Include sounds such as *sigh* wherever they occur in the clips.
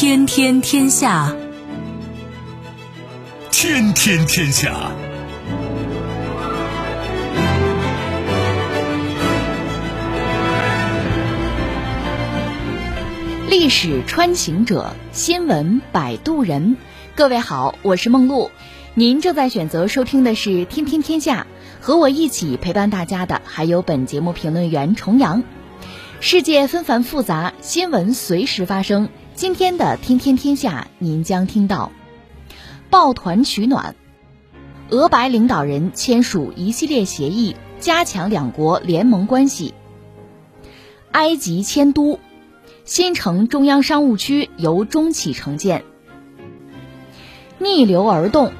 天天天下，天天天下。历史穿行者，新闻摆渡人。各位好，我是梦露。您正在选择收听的是《天天天下》，和我一起陪伴大家的还有本节目评论员重阳。世界纷繁复杂，新闻随时发生。今天的《天天天下》，您将听到：抱团取暖，俄白领导人签署一系列协议，加强两国联盟关系；埃及迁都，新城中央商务区由中企承建；逆流而动，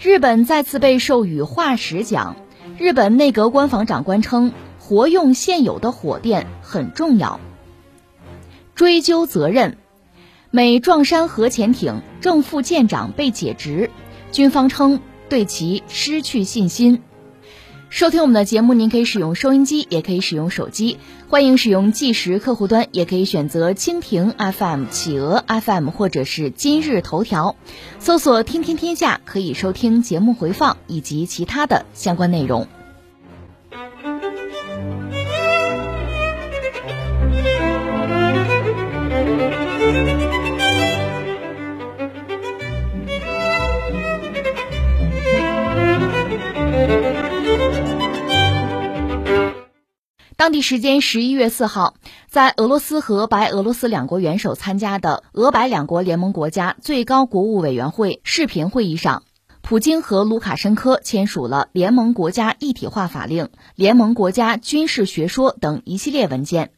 日本再次被授予化石奖。日本内阁官房长官称，活用现有的火电很重要。追究责任。美撞山核潜艇正副舰长被解职，军方称对其失去信心。收听我们的节目，您可以使用收音机，也可以使用手机，欢迎使用计时客户端，也可以选择蜻蜓 FM、企鹅 FM 或者是今日头条，搜索“天天天下”可以收听节目回放以及其他的相关内容。当地时间十一月四号，在俄罗斯和白俄罗斯两国元首参加的俄白两国联盟国家最高国务委员会视频会议上，普京和卢卡申科签署了联盟国家一体化法令、联盟国家军事学说等一系列文件。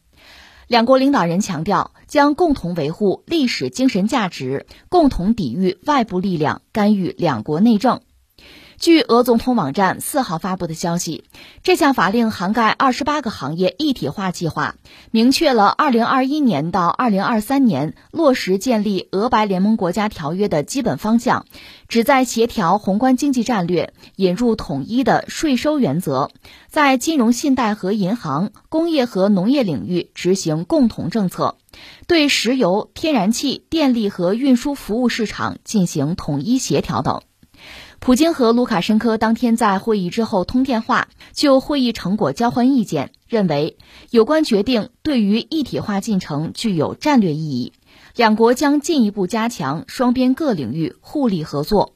两国领导人强调，将共同维护历史精神价值，共同抵御外部力量干预两国内政。据俄总统网站四号发布的消息，这项法令涵盖二十八个行业一体化计划，明确了二零二一年到二零二三年落实建立俄白联盟国家条约的基本方向，旨在协调宏观经济战略，引入统一的税收原则，在金融信贷和银行、工业和农业领域执行共同政策，对石油、天然气、电力和运输服务市场进行统一协调等。普京和卢卡申科当天在会议之后通电话，就会议成果交换意见，认为有关决定对于一体化进程具有战略意义，两国将进一步加强双边各领域互利合作。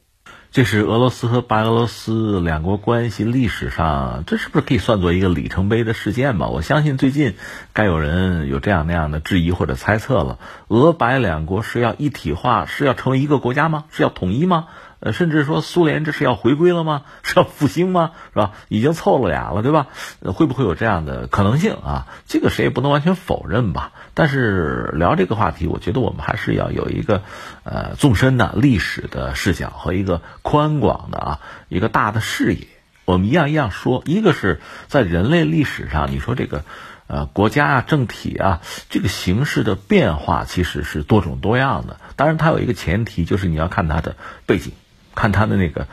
这是俄罗斯和白俄罗斯两国关系历史上，这是不是可以算作一个里程碑的事件吧？我相信最近该有人有这样那样的质疑或者猜测了：俄白两国是要一体化，是要成为一个国家吗？是要统一吗？呃，甚至说苏联这是要回归了吗？*laughs* 是要复兴吗？是吧？已经凑了俩了，对吧？会不会有这样的可能性啊？这个谁也不能完全否认吧。但是聊这个话题，我觉得我们还是要有一个呃纵深的历史的视角和一个宽广的啊一个大的视野。我们一样一样说，一个是在人类历史上，你说这个呃国家啊政体啊这个形式的变化其实是多种多样的。当然，它有一个前提，就是你要看它的背景。看他的那个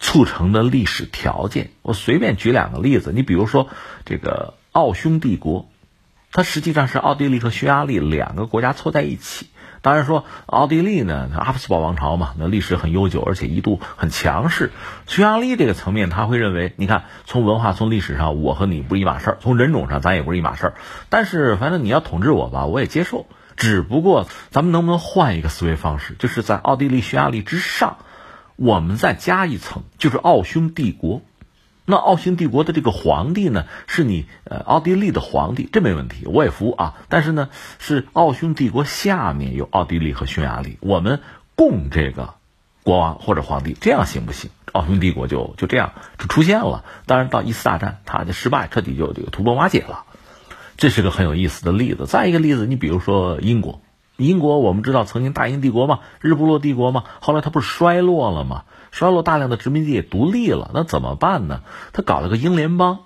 促成的历史条件，我随便举两个例子。你比如说，这个奥匈帝国，它实际上是奥地利和匈牙利两个国家凑在一起。当然说，奥地利呢，阿夫斯堡王朝嘛，那历史很悠久，而且一度很强势。匈牙利这个层面，他会认为，你看，从文化、从历史上，我和你不是一码事儿；从人种上，咱也不是一码事儿。但是，反正你要统治我吧，我也接受。只不过，咱们能不能换一个思维方式，就是在奥地利、匈牙利之上？我们再加一层，就是奥匈帝国。那奥匈帝国的这个皇帝呢，是你呃奥地利的皇帝，这没问题，我也服啊。但是呢，是奥匈帝国下面有奥地利和匈牙利，我们供这个国王或者皇帝，这样行不行？奥匈帝国就就这样就出现了。当然，到一次大战，它的失败彻底就这个土崩瓦解了。这是个很有意思的例子。再一个例子，你比如说英国。英国我们知道曾经大英帝国嘛，日不落帝国嘛，后来它不是衰落了吗？衰落大量的殖民地也独立了，那怎么办呢？他搞了个英联邦，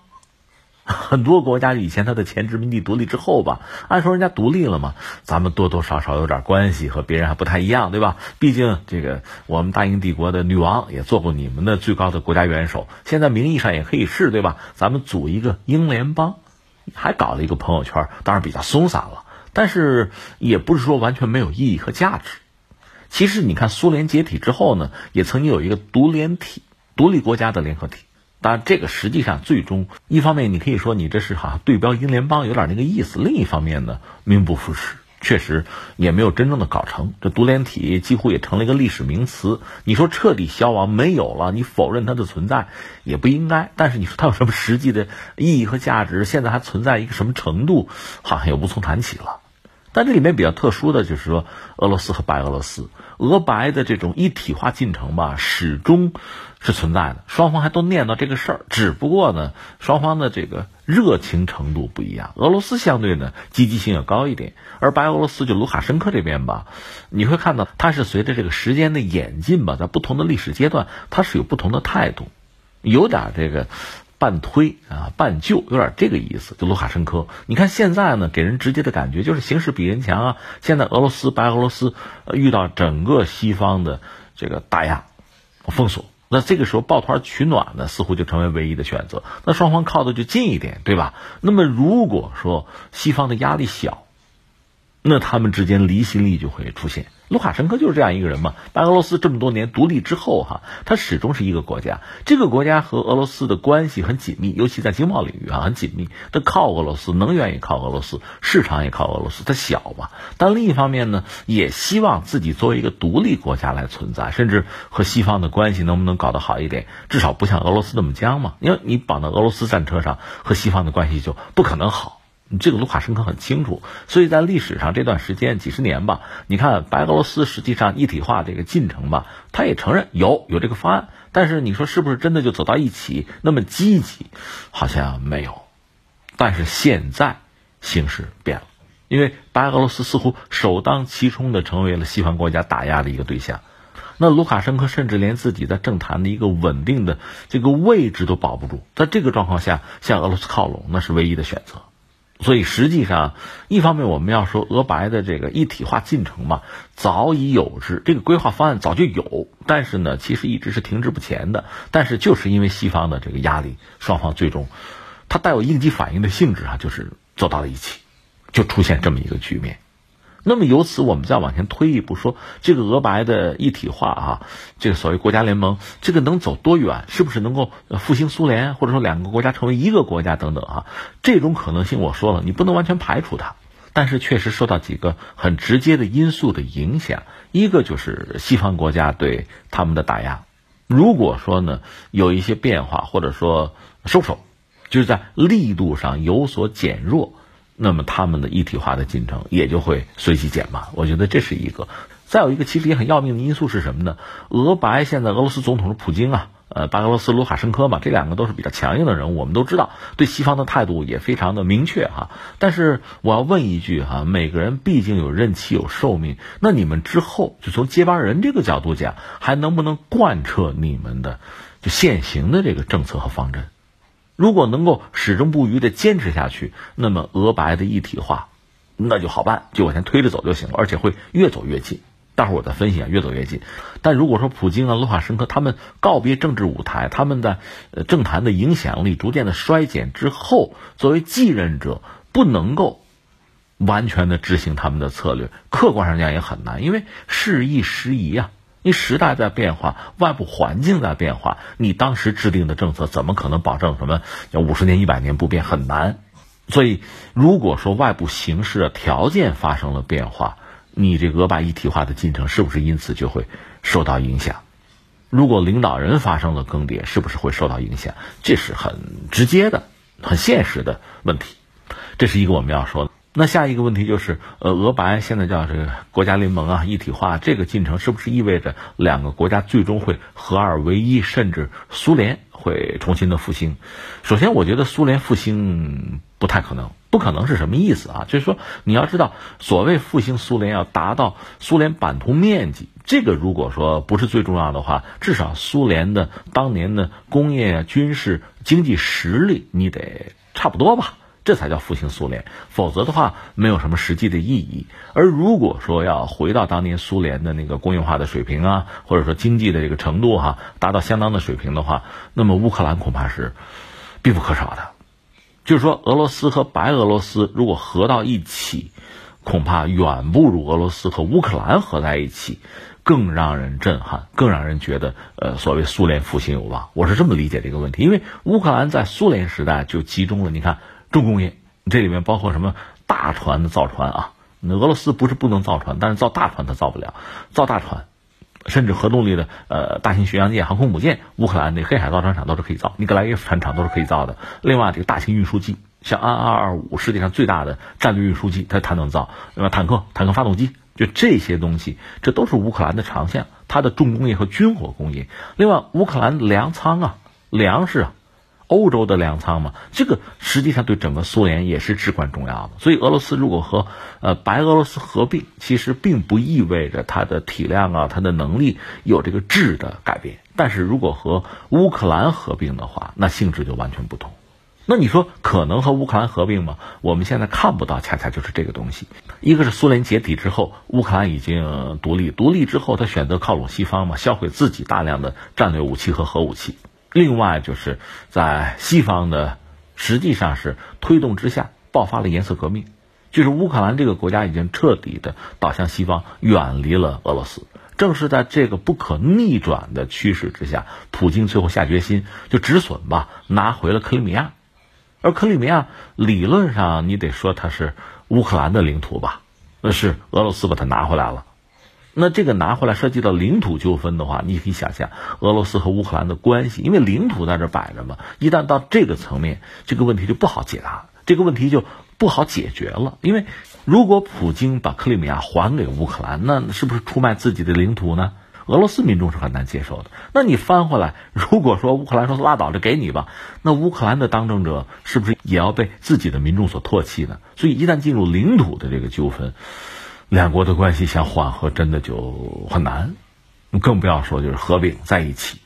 *laughs* 很多国家以前他的前殖民地独立之后吧，按说人家独立了嘛，咱们多多少少有点关系和别人还不太一样，对吧？毕竟这个我们大英帝国的女王也做过你们的最高的国家元首，现在名义上也可以是，对吧？咱们组一个英联邦，还搞了一个朋友圈，当然比较松散了。但是也不是说完全没有意义和价值。其实你看，苏联解体之后呢，也曾经有一个独联体、独立国家的联合体。当然，这个实际上最终一方面，你可以说你这是好像对标英联邦有点那个意思；另一方面呢，名不副实。确实也没有真正的搞成，这独联体几乎也成了一个历史名词。你说彻底消亡没有了，你否认它的存在也不应该。但是你说它有什么实际的意义和价值？现在还存在一个什么程度，好像也无从谈起了。但这里面比较特殊的就是说，俄罗斯和白俄罗斯，俄白的这种一体化进程吧，始终。是存在的，双方还都念叨这个事儿，只不过呢，双方的这个热情程度不一样。俄罗斯相对呢积极性要高一点，而白俄罗斯就卢卡申科这边吧，你会看到他是随着这个时间的演进吧，在不同的历史阶段，他是有不同的态度，有点这个半推啊半就，有点这个意思。就卢卡申科，你看现在呢，给人直接的感觉就是形势比人强啊。现在俄罗斯白俄罗斯遇到整个西方的这个打压、封锁。那这个时候抱团取暖呢，似乎就成为唯一的选择。那双方靠的就近一点，对吧？那么如果说西方的压力小，那他们之间离心力就会出现。卢卡申科就是这样一个人嘛。白俄罗斯这么多年独立之后，哈，他始终是一个国家。这个国家和俄罗斯的关系很紧密，尤其在经贸领域啊，很紧密。他靠俄罗斯，能源也靠俄罗斯，市场也靠俄罗斯。它小嘛，但另一方面呢，也希望自己作为一个独立国家来存在，甚至和西方的关系能不能搞得好一点？至少不像俄罗斯那么僵嘛。因为你绑到俄罗斯战车上，和西方的关系就不可能好。你这个卢卡申科很清楚，所以在历史上这段时间几十年吧，你看白俄罗斯实际上一体化这个进程吧，他也承认有有这个方案，但是你说是不是真的就走到一起那么积极，好像没有。但是现在形势变了，因为白俄罗斯似乎首当其冲的成为了西方国家打压的一个对象，那卢卡申科甚至连自己在政坛的一个稳定的这个位置都保不住，在这个状况下向俄罗斯靠拢，那是唯一的选择。所以实际上，一方面我们要说俄白的这个一体化进程嘛，早已有之，这个规划方案早就有，但是呢，其实一直是停滞不前的。但是就是因为西方的这个压力，双方最终，它带有应激反应的性质啊，就是走到了一起，就出现这么一个局面。那么由此，我们再往前推一步，说这个俄白的一体化啊，这个所谓国家联盟，这个能走多远？是不是能够复兴苏联，或者说两个国家成为一个国家等等啊？这种可能性，我说了，你不能完全排除它，但是确实受到几个很直接的因素的影响。一个就是西方国家对他们的打压，如果说呢有一些变化，或者说收手，就是在力度上有所减弱。那么他们的一体化的进程也就会随即减慢，我觉得这是一个。再有一个其实也很要命的因素是什么呢？俄白现在俄罗斯总统是普京啊，呃，白俄罗斯卢卡申科嘛，这两个都是比较强硬的人物，我们都知道，对西方的态度也非常的明确哈。但是我要问一句哈，每个人毕竟有任期有寿命，那你们之后就从接班人这个角度讲，还能不能贯彻你们的就现行的这个政策和方针？如果能够始终不渝的坚持下去，那么俄白的一体化，那就好办，就往前推着走就行了，而且会越走越近。待会儿我再分析啊，越走越近。但如果说普京啊、卢卡申科他们告别政治舞台，他们在呃政坛的影响力逐渐的衰减之后，作为继任者不能够完全的执行他们的策略，客观上讲也很难，因为事易时移啊。你时代在变化，外部环境在变化，你当时制定的政策怎么可能保证什么叫五十年、一百年不变？很难。所以，如果说外部形势的条件发生了变化，你这俄白一体化的进程是不是因此就会受到影响？如果领导人发生了更迭，是不是会受到影响？这是很直接的、很现实的问题。这是一个我们要说的。那下一个问题就是，呃，俄白现在叫这个国家联盟啊，一体化这个进程是不是意味着两个国家最终会合二为一，甚至苏联会重新的复兴？首先，我觉得苏联复兴不太可能，不可能是什么意思啊？就是说，你要知道，所谓复兴苏联要达到苏联版图面积，这个如果说不是最重要的话，至少苏联的当年的工业、军事、经济实力你得差不多吧。这才叫复兴苏联，否则的话没有什么实际的意义。而如果说要回到当年苏联的那个工业化的水平啊，或者说经济的这个程度哈，达到相当的水平的话，那么乌克兰恐怕是必不可少的。就是说，俄罗斯和白俄罗斯如果合到一起，恐怕远不如俄罗斯和乌克兰合在一起更让人震撼，更让人觉得呃所谓苏联复兴有望。我是这么理解这个问题，因为乌克兰在苏联时代就集中了，你看重工业，这里面包括什么大船的造船啊。俄罗斯不是不能造船，但是造大船它造不了，造大船。甚至核动力的呃大型巡洋舰、航空母舰，乌克兰的黑海造船厂都是可以造，尼格莱耶夫船厂都是可以造的。另外，这个大型运输机，像安二二五，世界上最大的战略运输机，它它能造。那么坦克、坦克发动机，就这些东西，这都是乌克兰的长项，它的重工业和军火工业。另外，乌克兰粮仓啊，粮食啊。欧洲的粮仓嘛，这个实际上对整个苏联也是至关重要的。所以，俄罗斯如果和呃白俄罗斯合并，其实并不意味着它的体量啊、它的能力有这个质的改变。但是如果和乌克兰合并的话，那性质就完全不同。那你说可能和乌克兰合并吗？我们现在看不到，恰恰就是这个东西。一个是苏联解体之后，乌克兰已经独立，独立之后他选择靠拢西方嘛，销毁自己大量的战略武器和核武器。另外，就是在西方的实际上是推动之下，爆发了颜色革命，就是乌克兰这个国家已经彻底的倒向西方，远离了俄罗斯。正是在这个不可逆转的趋势之下，普京最后下决心就止损吧，拿回了克里米亚。而克里米亚理论上你得说它是乌克兰的领土吧，那是俄罗斯把它拿回来了。那这个拿回来涉及到领土纠纷的话，你可以想象俄罗斯和乌克兰的关系，因为领土在这摆着嘛。一旦到这个层面，这个问题就不好解答，这个问题就不好解决了。因为如果普京把克里米亚还给乌克兰，那是不是出卖自己的领土呢？俄罗斯民众是很难接受的。那你翻回来，如果说乌克兰说拉倒，就给你吧，那乌克兰的当政者是不是也要被自己的民众所唾弃呢？所以一旦进入领土的这个纠纷。两国的关系想缓和真的就很难，更不要说就是合并在一起。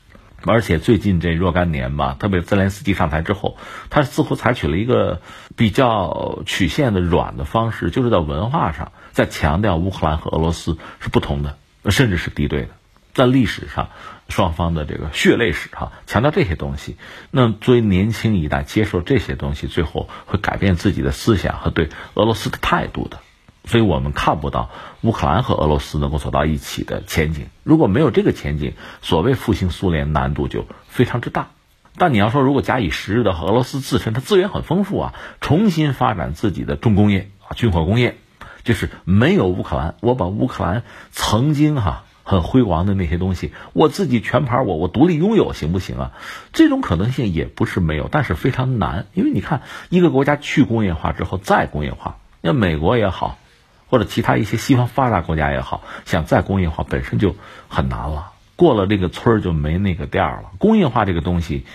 而且最近这若干年吧，特别泽连斯基上台之后，他似乎采取了一个比较曲线的软的方式，就是在文化上在强调乌克兰和俄罗斯是不同的，甚至是敌对的。在历史上，双方的这个血泪史哈，强调这些东西。那作为年轻一代接受这些东西，最后会改变自己的思想和对俄罗斯的态度的。所以我们看不到乌克兰和俄罗斯能够走到一起的前景。如果没有这个前景，所谓复兴苏联难度就非常之大。但你要说，如果假以时日的话俄罗斯自身它资源很丰富啊，重新发展自己的重工业啊、军火工业，就是没有乌克兰，我把乌克兰曾经哈很辉煌的那些东西，我自己全盘我我独立拥有，行不行啊？这种可能性也不是没有，但是非常难。因为你看，一个国家去工业化之后再工业化，那美国也好。或者其他一些西方发达国家也好，想再工业化本身就很难了。过了这个村儿就没那个店儿了。工业化这个东西，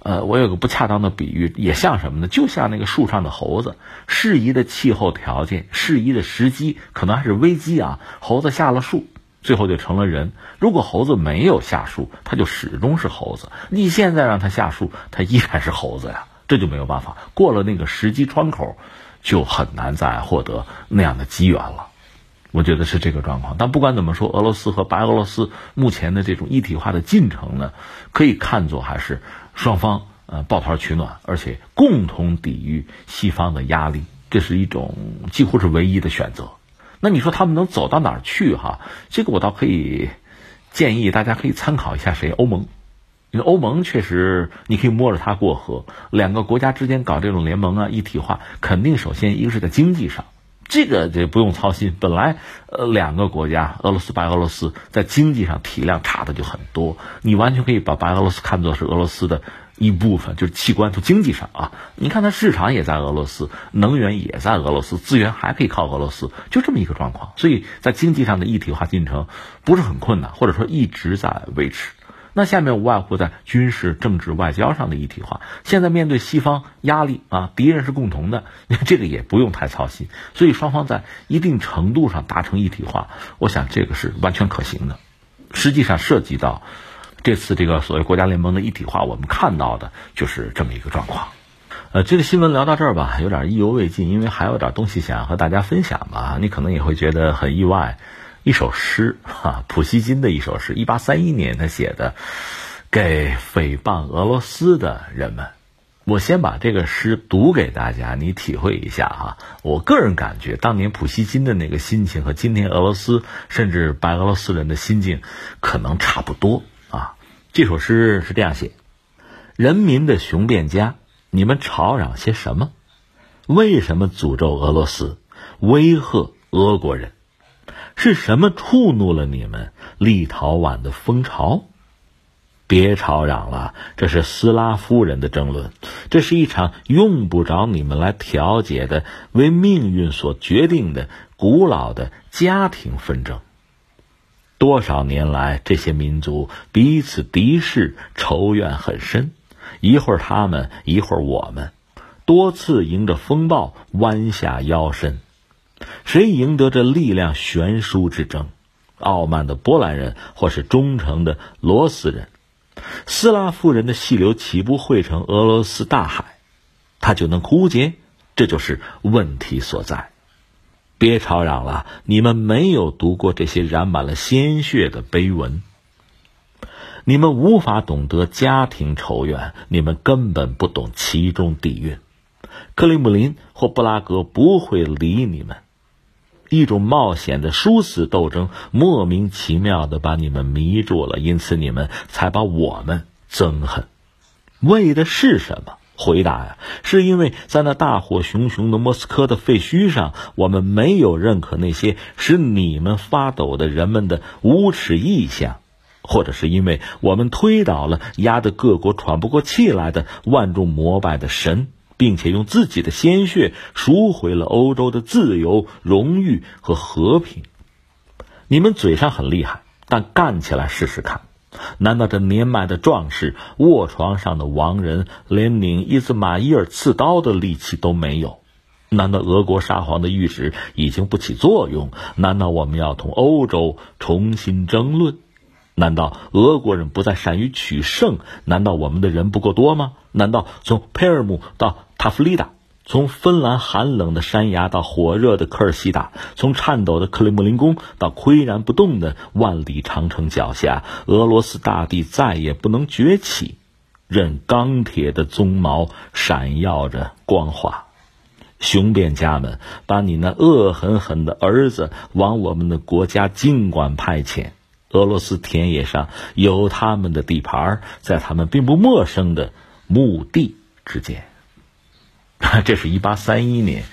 呃，我有个不恰当的比喻，也像什么呢？就像那个树上的猴子，适宜的气候条件、适宜的时机，可能还是危机啊。猴子下了树，最后就成了人。如果猴子没有下树，它就始终是猴子。你现在让它下树，它依然是猴子呀，这就没有办法。过了那个时机窗口。就很难再获得那样的机缘了，我觉得是这个状况。但不管怎么说，俄罗斯和白俄罗斯目前的这种一体化的进程呢，可以看作还是双方呃抱团取暖，而且共同抵御西方的压力，这是一种几乎是唯一的选择。那你说他们能走到哪儿去？哈，这个我倒可以建议大家可以参考一下谁，欧盟。欧盟确实，你可以摸着它过河。两个国家之间搞这种联盟啊，一体化，肯定首先一个是在经济上，这个这不用操心。本来呃两个国家，俄罗斯、白俄罗斯在经济上体量差的就很多，你完全可以把白俄罗斯看作是俄罗斯的一部分，就是器官从经济上啊。你看它市场也在俄罗斯，能源也在俄罗斯，资源还可以靠俄罗斯，就这么一个状况。所以在经济上的一体化进程不是很困难，或者说一直在维持。那下面无外乎在军事、政治、外交上的一体化。现在面对西方压力啊，敌人是共同的，*laughs* 这个也不用太操心。所以双方在一定程度上达成一体化，我想这个是完全可行的。实际上涉及到这次这个所谓国家联盟的一体化，我们看到的就是这么一个状况。呃，这个新闻聊到这儿吧，有点意犹未尽，因为还有点东西想和大家分享吧。你可能也会觉得很意外。一首诗，哈，普希金的一首诗，一八三一年他写的，给诽谤俄罗斯的人们。我先把这个诗读给大家，你体会一下哈。我个人感觉，当年普希金的那个心情和今天俄罗斯甚至白俄罗斯人的心境可能差不多啊。这首诗是这样写：人民的雄辩家，你们吵嚷些什么？为什么诅咒俄罗斯，威吓俄国人？是什么触怒了你们立陶宛的风潮？别吵嚷了，这是斯拉夫人的争论，这是一场用不着你们来调解的、为命运所决定的古老的家庭纷争。多少年来，这些民族彼此敌视、仇怨很深，一会儿他们，一会儿我们，多次迎着风暴弯下腰身，谁赢得这力量悬殊之争？傲慢的波兰人，或是忠诚的罗斯人？斯拉夫人的细流岂不汇成俄罗斯大海，它就能枯竭？这就是问题所在。别吵嚷了，你们没有读过这些染满了鲜血的碑文，你们无法懂得家庭仇怨，你们根本不懂其中底蕴。克里姆林或布拉格不会理你们。一种冒险的殊死斗争，莫名其妙的把你们迷住了，因此你们才把我们憎恨。为的是什么？回答呀，是因为在那大火熊熊的莫斯科的废墟上，我们没有认可那些使你们发抖的人们的无耻意象，或者是因为我们推倒了压得各国喘不过气来的万众膜拜的神。并且用自己的鲜血赎回了欧洲的自由、荣誉和和平。你们嘴上很厉害，但干起来试试看。难道这年迈的壮士、卧床上的亡人，连拧伊兹马伊尔刺刀的力气都没有？难道俄国沙皇的谕旨已经不起作用？难道我们要同欧洲重新争论？难道俄国人不再善于取胜？难道我们的人不够多吗？难道从佩尔姆到塔夫利达，从芬兰寒冷的山崖到火热的科尔西达，从颤抖的克里姆林宫到岿然不动的万里长城脚下，俄罗斯大地再也不能崛起，任钢铁的鬃毛闪耀着光华。雄辩家们，把你那恶狠狠的儿子往我们的国家尽管派遣。俄罗斯田野上有他们的地盘，在他们并不陌生的墓地之间。*laughs* 这是一八三一年，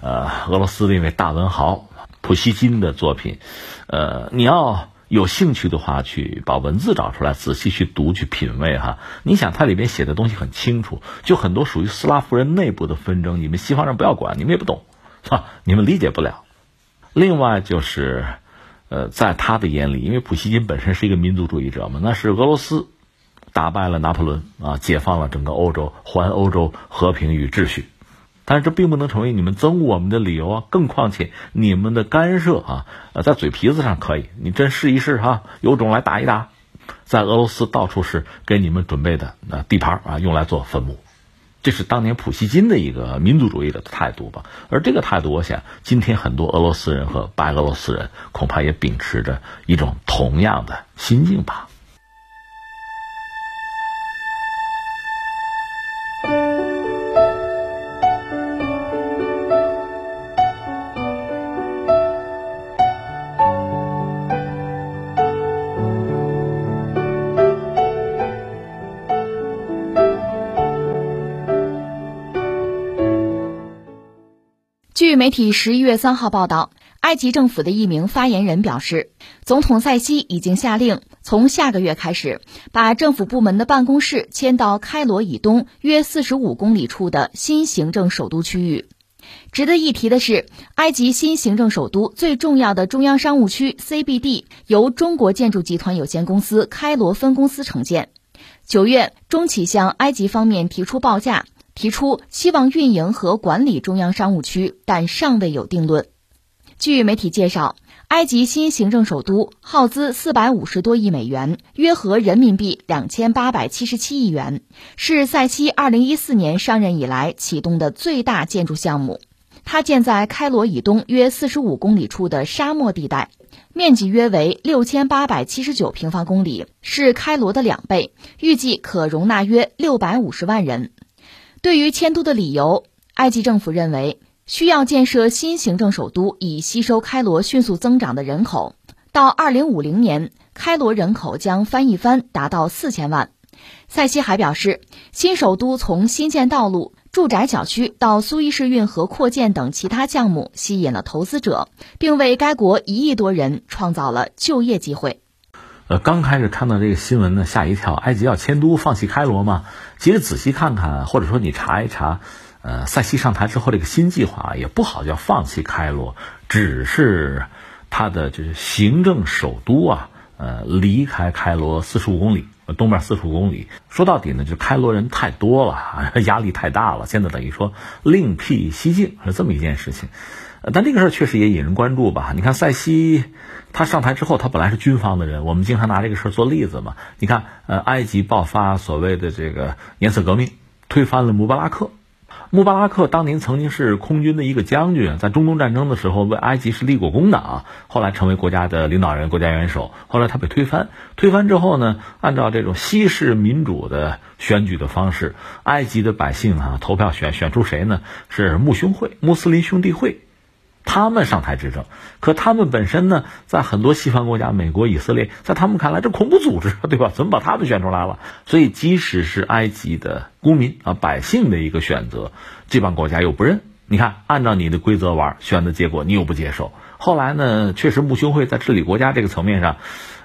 呃，俄罗斯的一位大文豪普希金的作品。呃，你要有兴趣的话，去把文字找出来，仔细去读去品味哈。你想，它里面写的东西很清楚，就很多属于斯拉夫人内部的纷争，你们西方人不要管，你们也不懂，是吧，你们理解不了。另外就是。呃，在他的眼里，因为普希金本身是一个民族主义者嘛，那是俄罗斯打败了拿破仑啊，解放了整个欧洲，还欧洲和平与秩序。但是这并不能成为你们憎恶我们的理由啊！更况且你们的干涉啊，呃，在嘴皮子上可以，你真试一试哈，有种来打一打。在俄罗斯到处是给你们准备的那地盘啊，用来做坟墓。这是当年普希金的一个民族主义的态度吧，而这个态度，我想今天很多俄罗斯人和白俄罗斯人恐怕也秉持着一种同样的心境吧。媒体十一月三号报道，埃及政府的一名发言人表示，总统塞西已经下令，从下个月开始，把政府部门的办公室迁到开罗以东约四十五公里处的新行政首都区域。值得一提的是，埃及新行政首都最重要的中央商务区 CBD 由中国建筑集团有限公司开罗分公司承建。九月，中企向埃及方面提出报价。提出希望运营和管理中央商务区，但尚未有定论。据媒体介绍，埃及新行政首都耗资四百五十多亿美元，约合人民币两千八百七十七亿元，是塞西二零一四年上任以来启动的最大建筑项目。它建在开罗以东约四十五公里处的沙漠地带，面积约为六千八百七十九平方公里，是开罗的两倍，预计可容纳约六百五十万人。对于迁都的理由，埃及政府认为需要建设新行政首都，以吸收开罗迅速增长的人口。到二零五零年，开罗人口将翻一番，达到四千万。塞西还表示，新首都从新建道路、住宅小区到苏伊士运河扩建等其他项目，吸引了投资者，并为该国一亿多人创造了就业机会。呃，刚开始看到这个新闻呢，吓一跳，埃及要迁都，放弃开罗吗？其实仔细看看，或者说你查一查，呃，塞西上台之后这个新计划也不好叫放弃开罗，只是他的就是行政首都啊，呃，离开开罗四十五公里。东边四十五公里，说到底呢，就开罗人太多了，*laughs* 压力太大了。现在等于说另辟蹊径是这么一件事情，但这个事儿确实也引人关注吧？你看塞西他上台之后，他本来是军方的人，我们经常拿这个事儿做例子嘛。你看，呃，埃及爆发所谓的这个颜色革命，推翻了穆巴拉克。穆巴拉克当年曾经是空军的一个将军，在中东战争的时候为埃及是立过功的啊。后来成为国家的领导人、国家元首。后来他被推翻，推翻之后呢，按照这种西式民主的选举的方式，埃及的百姓啊投票选选出谁呢？是穆兄会、穆斯林兄弟会。他们上台执政，可他们本身呢，在很多西方国家，美国、以色列，在他们看来，这恐怖组织，*laughs* 对吧？怎么把他们选出来了？所以，即使是埃及的公民啊，百姓的一个选择，这帮国家又不认。你看，按照你的规则玩，选的结果你又不接受。后来呢，确实穆兄会在治理国家这个层面上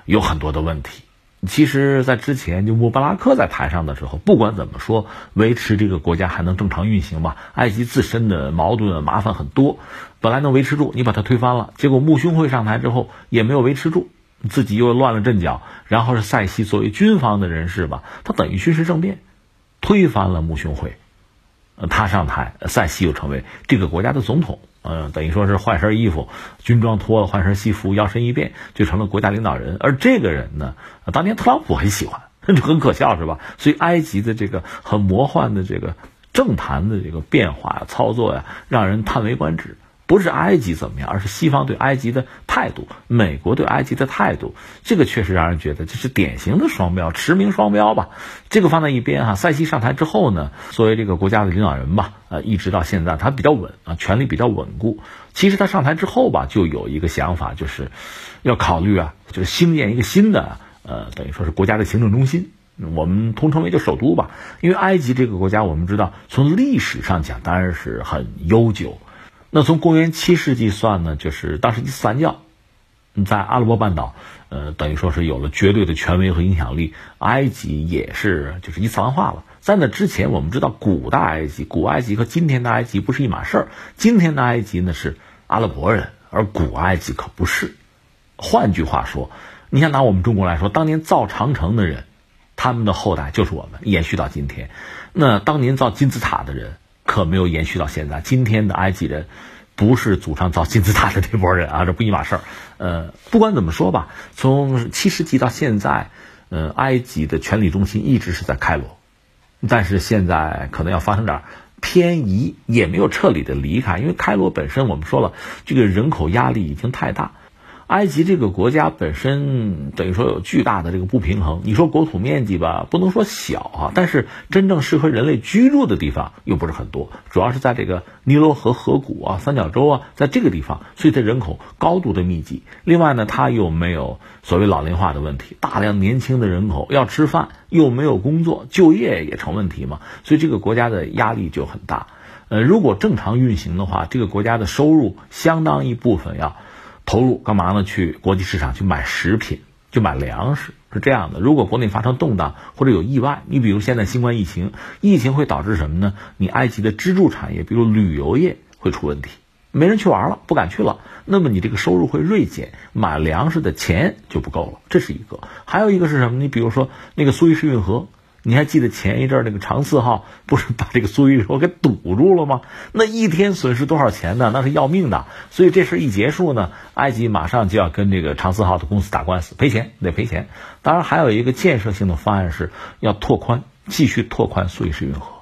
有很多的问题。其实，在之前就穆巴拉克在台上的时候，不管怎么说，维持这个国家还能正常运行吧。埃及自身的矛盾麻烦很多，本来能维持住，你把它推翻了，结果穆兄会上台之后也没有维持住，自己又乱了阵脚。然后是塞西作为军方的人士吧，他等于军事政变，推翻了穆兄会，他上台，塞西又成为这个国家的总统。嗯，等于说是换身衣服，军装脱了，换身西服，摇身一变就成了国家领导人。而这个人呢，当年特朗普很喜欢，*laughs* 很可笑，是吧？所以埃及的这个很魔幻的这个政坛的这个变化、操作呀，让人叹为观止。不是埃及怎么样，而是西方对埃及的态度，美国对埃及的态度，这个确实让人觉得这是典型的双标，驰名双标吧。这个放在一边哈，塞西上台之后呢，作为这个国家的领导人吧，呃，一直到现在他比较稳啊，权力比较稳固。其实他上台之后吧，就有一个想法，就是要考虑啊，就是兴建一个新的呃，等于说是国家的行政中心，我们通称为叫首都吧。因为埃及这个国家，我们知道从历史上讲当然是很悠久。那从公元七世纪算呢，就是当时伊斯兰教在阿拉伯半岛，呃，等于说是有了绝对的权威和影响力。埃及也是就是伊斯兰化了。在那之前，我们知道古代埃及、古埃及和今天的埃及不是一码事儿。今天的埃及呢是阿拉伯人，而古埃及可不是。换句话说，你像拿我们中国来说，当年造长城的人，他们的后代就是我们，延续到今天。那当年造金字塔的人。可没有延续到现在。今天的埃及人不是祖上造金字塔的那波人啊，这不一码事儿。呃，不管怎么说吧，从七世纪到现在，呃，埃及的权力中心一直是在开罗，但是现在可能要发生点偏移，也没有彻底的离开，因为开罗本身我们说了，这个人口压力已经太大。埃及这个国家本身等于说有巨大的这个不平衡。你说国土面积吧，不能说小啊，但是真正适合人类居住的地方又不是很多，主要是在这个尼罗河河谷啊、三角洲啊，在这个地方，所以它人口高度的密集。另外呢，它又没有所谓老龄化的问题，大量年轻的人口要吃饭，又没有工作，就业也成问题嘛，所以这个国家的压力就很大。呃，如果正常运行的话，这个国家的收入相当一部分要。投入干嘛呢？去国际市场去买食品，去买粮食，是这样的。如果国内发生动荡或者有意外，你比如现在新冠疫情，疫情会导致什么呢？你埃及的支柱产业，比如旅游业会出问题，没人去玩了，不敢去了。那么你这个收入会锐减，买粮食的钱就不够了，这是一个。还有一个是什么？你比如说那个苏伊士运河。你还记得前一阵那个长四号不是把这个苏伊士运河给堵住了吗？那一天损失多少钱呢？那是要命的。所以这事一结束呢，埃及马上就要跟这个长四号的公司打官司，赔钱得赔钱。当然还有一个建设性的方案是要拓宽，继续拓宽苏伊士运河。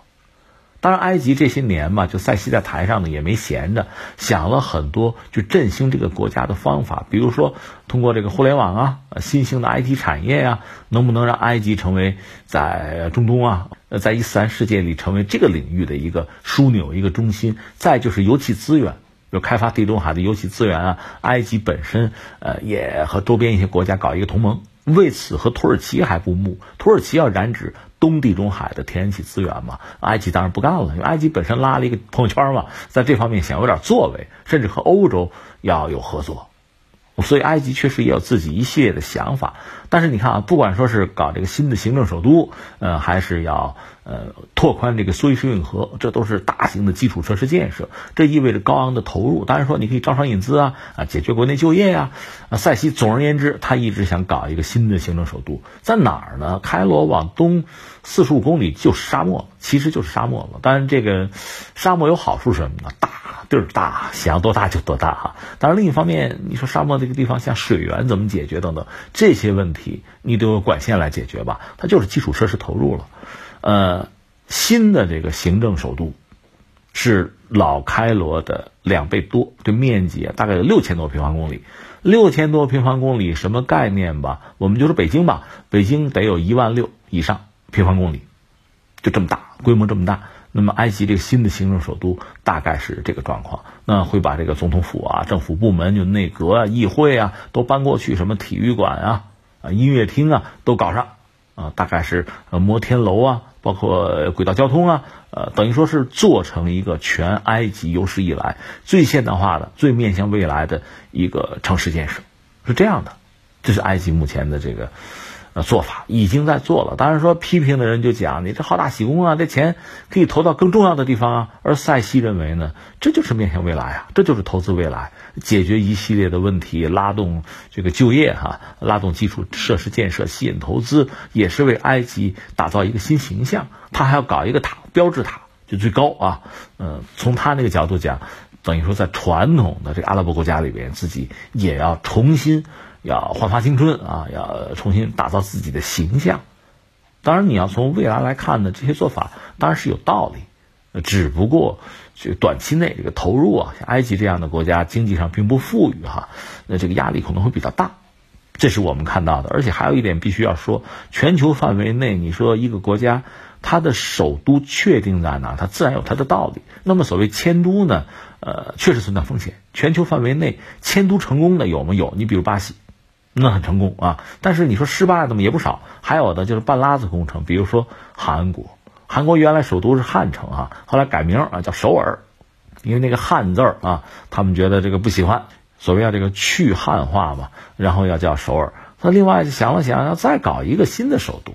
当然，埃及这些年嘛，就塞西在台上呢也没闲着，想了很多就振兴这个国家的方法，比如说通过这个互联网啊，新兴的 IT 产业呀，能不能让埃及成为在中东啊，在伊斯兰世界里成为这个领域的一个枢纽、一个中心？再就是油气资源，就开发地中海的油气资源啊，埃及本身呃也和周边一些国家搞一个同盟，为此和土耳其还不睦，土耳其要染指。东地中海的天然气资源嘛，埃及当然不干了，因为埃及本身拉了一个朋友圈嘛，在这方面想有点作为，甚至和欧洲要有合作。所以埃及确实也有自己一系列的想法，但是你看啊，不管说是搞这个新的行政首都，呃，还是要呃拓宽这个苏伊士运河，这都是大型的基础设施建设，这意味着高昂的投入。当然说你可以招商引资啊，啊，解决国内就业呀，啊，塞西总而言之，他一直想搞一个新的行政首都，在哪儿呢？开罗往东四十五公里就是沙漠，其实就是沙漠了。当然，这个沙漠有好处是什么呢？大。地儿大，想要多大就多大哈。当然，另一方面，你说沙漠这个地方，像水源怎么解决等等这些问题，你得有管线来解决吧？它就是基础设施投入了。呃，新的这个行政首都，是老开罗的两倍多，这面积啊大概有六千多平方公里。六千多平方公里什么概念吧？我们就说北京吧，北京得有一万六以上平方公里，就这么大，规模这么大。那么，埃及这个新的行政首都大概是这个状况，那会把这个总统府啊、政府部门、就内阁啊、议会啊都搬过去，什么体育馆啊、啊音乐厅啊都搞上，啊，大概是呃摩天楼啊，包括轨道交通啊，呃，等于说是做成一个全埃及有史以来最现代化的、最面向未来的一个城市建设，是这样的，这是埃及目前的这个。呃，做法已经在做了。当然说，批评的人就讲你这好大喜功啊，这钱可以投到更重要的地方啊。而塞西认为呢，这就是面向未来啊，这就是投资未来，解决一系列的问题，拉动这个就业哈，拉动基础设施建设，吸引投资，也是为埃及打造一个新形象。他还要搞一个塔，标志塔就最高啊。嗯，从他那个角度讲，等于说在传统的这个阿拉伯国家里边，自己也要重新。要焕发青春啊！要重新打造自己的形象。当然，你要从未来来看呢，这些做法当然是有道理。只不过，就短期内这个投入啊，像埃及这样的国家经济上并不富裕哈，那这个压力可能会比较大。这是我们看到的。而且还有一点必须要说：全球范围内，你说一个国家它的首都确定在哪，它自然有它的道理。那么所谓迁都呢，呃，确实存在风险。全球范围内迁都成功的有没有？你比如巴西。那很成功啊，但是你说失败的嘛也不少，还有的就是半拉子工程，比如说韩国，韩国原来首都是汉城啊，后来改名啊叫首尔，因为那个汉字啊，他们觉得这个不喜欢，所谓要这个去汉化嘛，然后要叫首尔。他另外想了想，要再搞一个新的首都。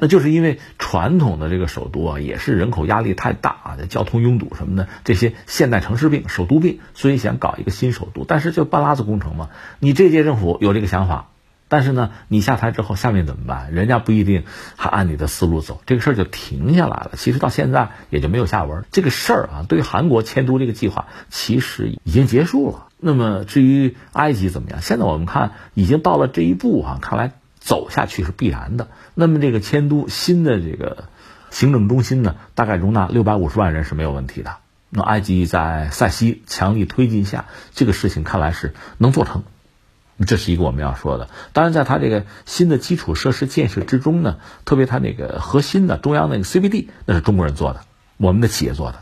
那就是因为传统的这个首都啊，也是人口压力太大啊，交通拥堵什么的这些现代城市病、首都病，所以想搞一个新首都。但是就半拉子工程嘛，你这届政府有这个想法，但是呢，你下台之后下面怎么办？人家不一定还按你的思路走，这个事儿就停下来了。其实到现在也就没有下文。这个事儿啊，对于韩国迁都这个计划其实已经结束了。那么至于埃及怎么样？现在我们看已经到了这一步啊，看来。走下去是必然的。那么这个迁都新的这个行政中心呢，大概容纳六百五十万人是没有问题的。那埃及在塞西强力推进下，这个事情看来是能做成。这是一个我们要说的。当然，在它这个新的基础设施建设之中呢，特别它那个核心的中央那个 CBD，那是中国人做的，我们的企业做的。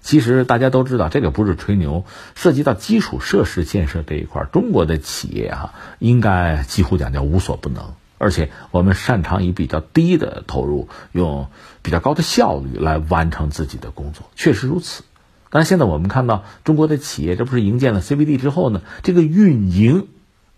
其实大家都知道，这个不是吹牛，涉及到基础设施建设这一块，中国的企业啊，应该几乎讲叫无所不能。而且我们擅长以比较低的投入，用比较高的效率来完成自己的工作，确实如此。但现在我们看到中国的企业，这不是营建了 CBD 之后呢？这个运营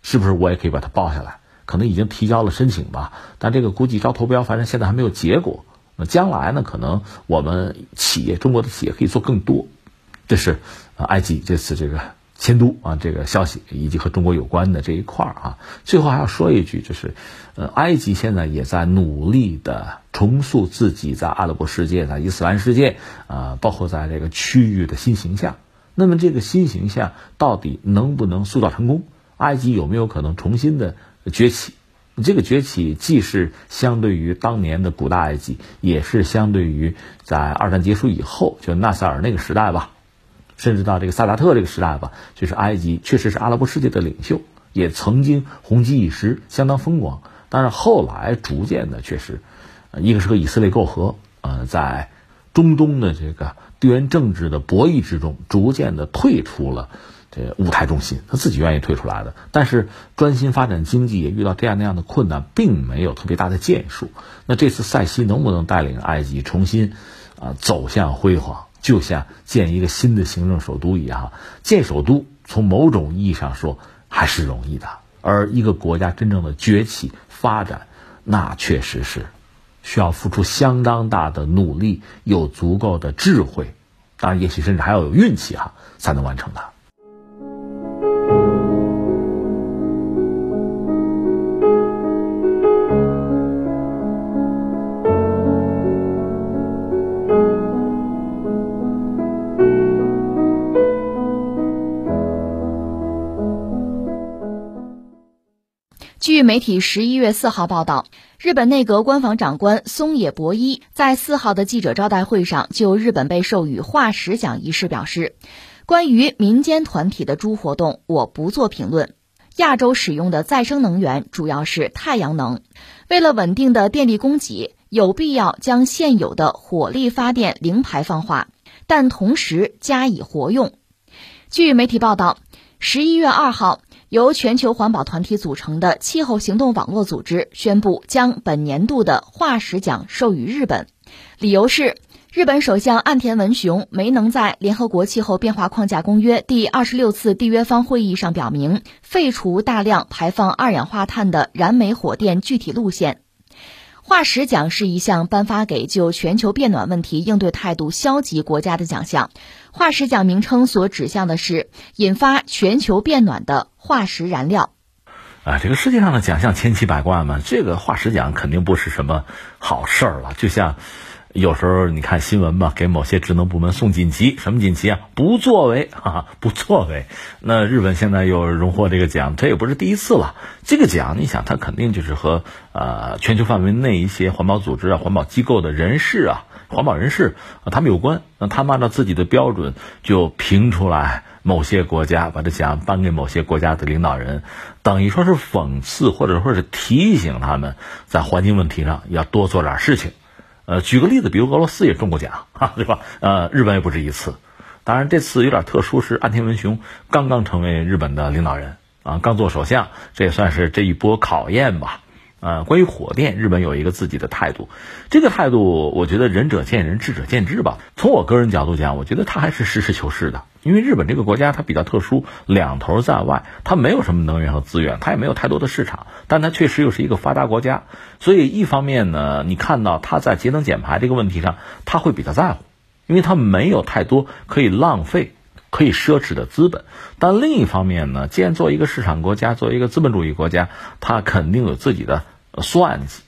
是不是我也可以把它报下来？可能已经提交了申请吧，但这个估计招投标，反正现在还没有结果。那将来呢？可能我们企业，中国的企业可以做更多。这是埃及这次这个迁都啊，这个消息以及和中国有关的这一块儿啊。最后还要说一句，就是埃及现在也在努力的重塑自己在阿拉伯世界、在伊斯兰世界啊，包括在这个区域的新形象。那么这个新形象到底能不能塑造成功？埃及有没有可能重新的崛起？这个崛起既是相对于当年的古代埃及，也是相对于在二战结束以后，就纳赛尔那个时代吧，甚至到这个萨达特这个时代吧，就是埃及确实是阿拉伯世界的领袖，也曾经红极一时，相当风光。但是后来逐渐的，确实，一个是和以色列媾和，呃，在中东的这个地缘政治的博弈之中，逐渐的退出了。这舞台中心，他自己愿意退出来的，但是专心发展经济也遇到这样那样的困难，并没有特别大的建树。那这次塞西能不能带领埃及重新啊走向辉煌，就像建一个新的行政首都一样？建首都从某种意义上说还是容易的，而一个国家真正的崛起发展，那确实是需要付出相当大的努力，有足够的智慧，当然也许甚至还要有运气哈，才能完成的。据媒体十一月四号报道，日本内阁官房长官松野博一在四号的记者招待会上，就日本被授予化石奖一事表示，关于民间团体的猪活动，我不做评论。亚洲使用的再生能源主要是太阳能，为了稳定的电力供给，有必要将现有的火力发电零排放化，但同时加以活用。据媒体报道，十一月二号。由全球环保团体组成的气候行动网络组织宣布，将本年度的化石奖授予日本，理由是日本首相岸田文雄没能在联合国气候变化框架公约第二十六次缔约方会议上表明废除大量排放二氧化碳的燃煤火电具体路线。化石奖是一项颁发给就全球变暖问题应对态度消极国家的奖项。化石奖名称所指向的是引发全球变暖的化石燃料。啊，这个世界上的奖项千奇百怪嘛，这个化石奖肯定不是什么好事儿了。就像有时候你看新闻嘛，给某些职能部门送锦旗，什么锦旗啊？不作为啊，不作为。那日本现在又荣获这个奖，这也不是第一次了。这个奖，你想，它肯定就是和呃全球范围内一些环保组织啊、环保机构的人士啊。环保人士啊，他们有关，那他们按照自己的标准就评出来某些国家，把这奖颁给某些国家的领导人，等于说是讽刺或者说是提醒他们在环境问题上要多做点事情。呃，举个例子，比如俄罗斯也中过奖，*laughs* 哈，对吧？呃，日本也不止一次。当然，这次有点特殊，是岸田文雄刚刚成为日本的领导人啊，刚做首相，这也算是这一波考验吧。啊，关于火电，日本有一个自己的态度，这个态度我觉得仁者见仁，智者见智吧。从我个人角度讲，我觉得他还是实事求是的，因为日本这个国家它比较特殊，两头在外，它没有什么能源和资源，它也没有太多的市场，但它确实又是一个发达国家，所以一方面呢，你看到它在节能减排这个问题上，他会比较在乎，因为它没有太多可以浪费。可以奢侈的资本，但另一方面呢，既然作为一个市场国家，作为一个资本主义国家，它肯定有自己的算计，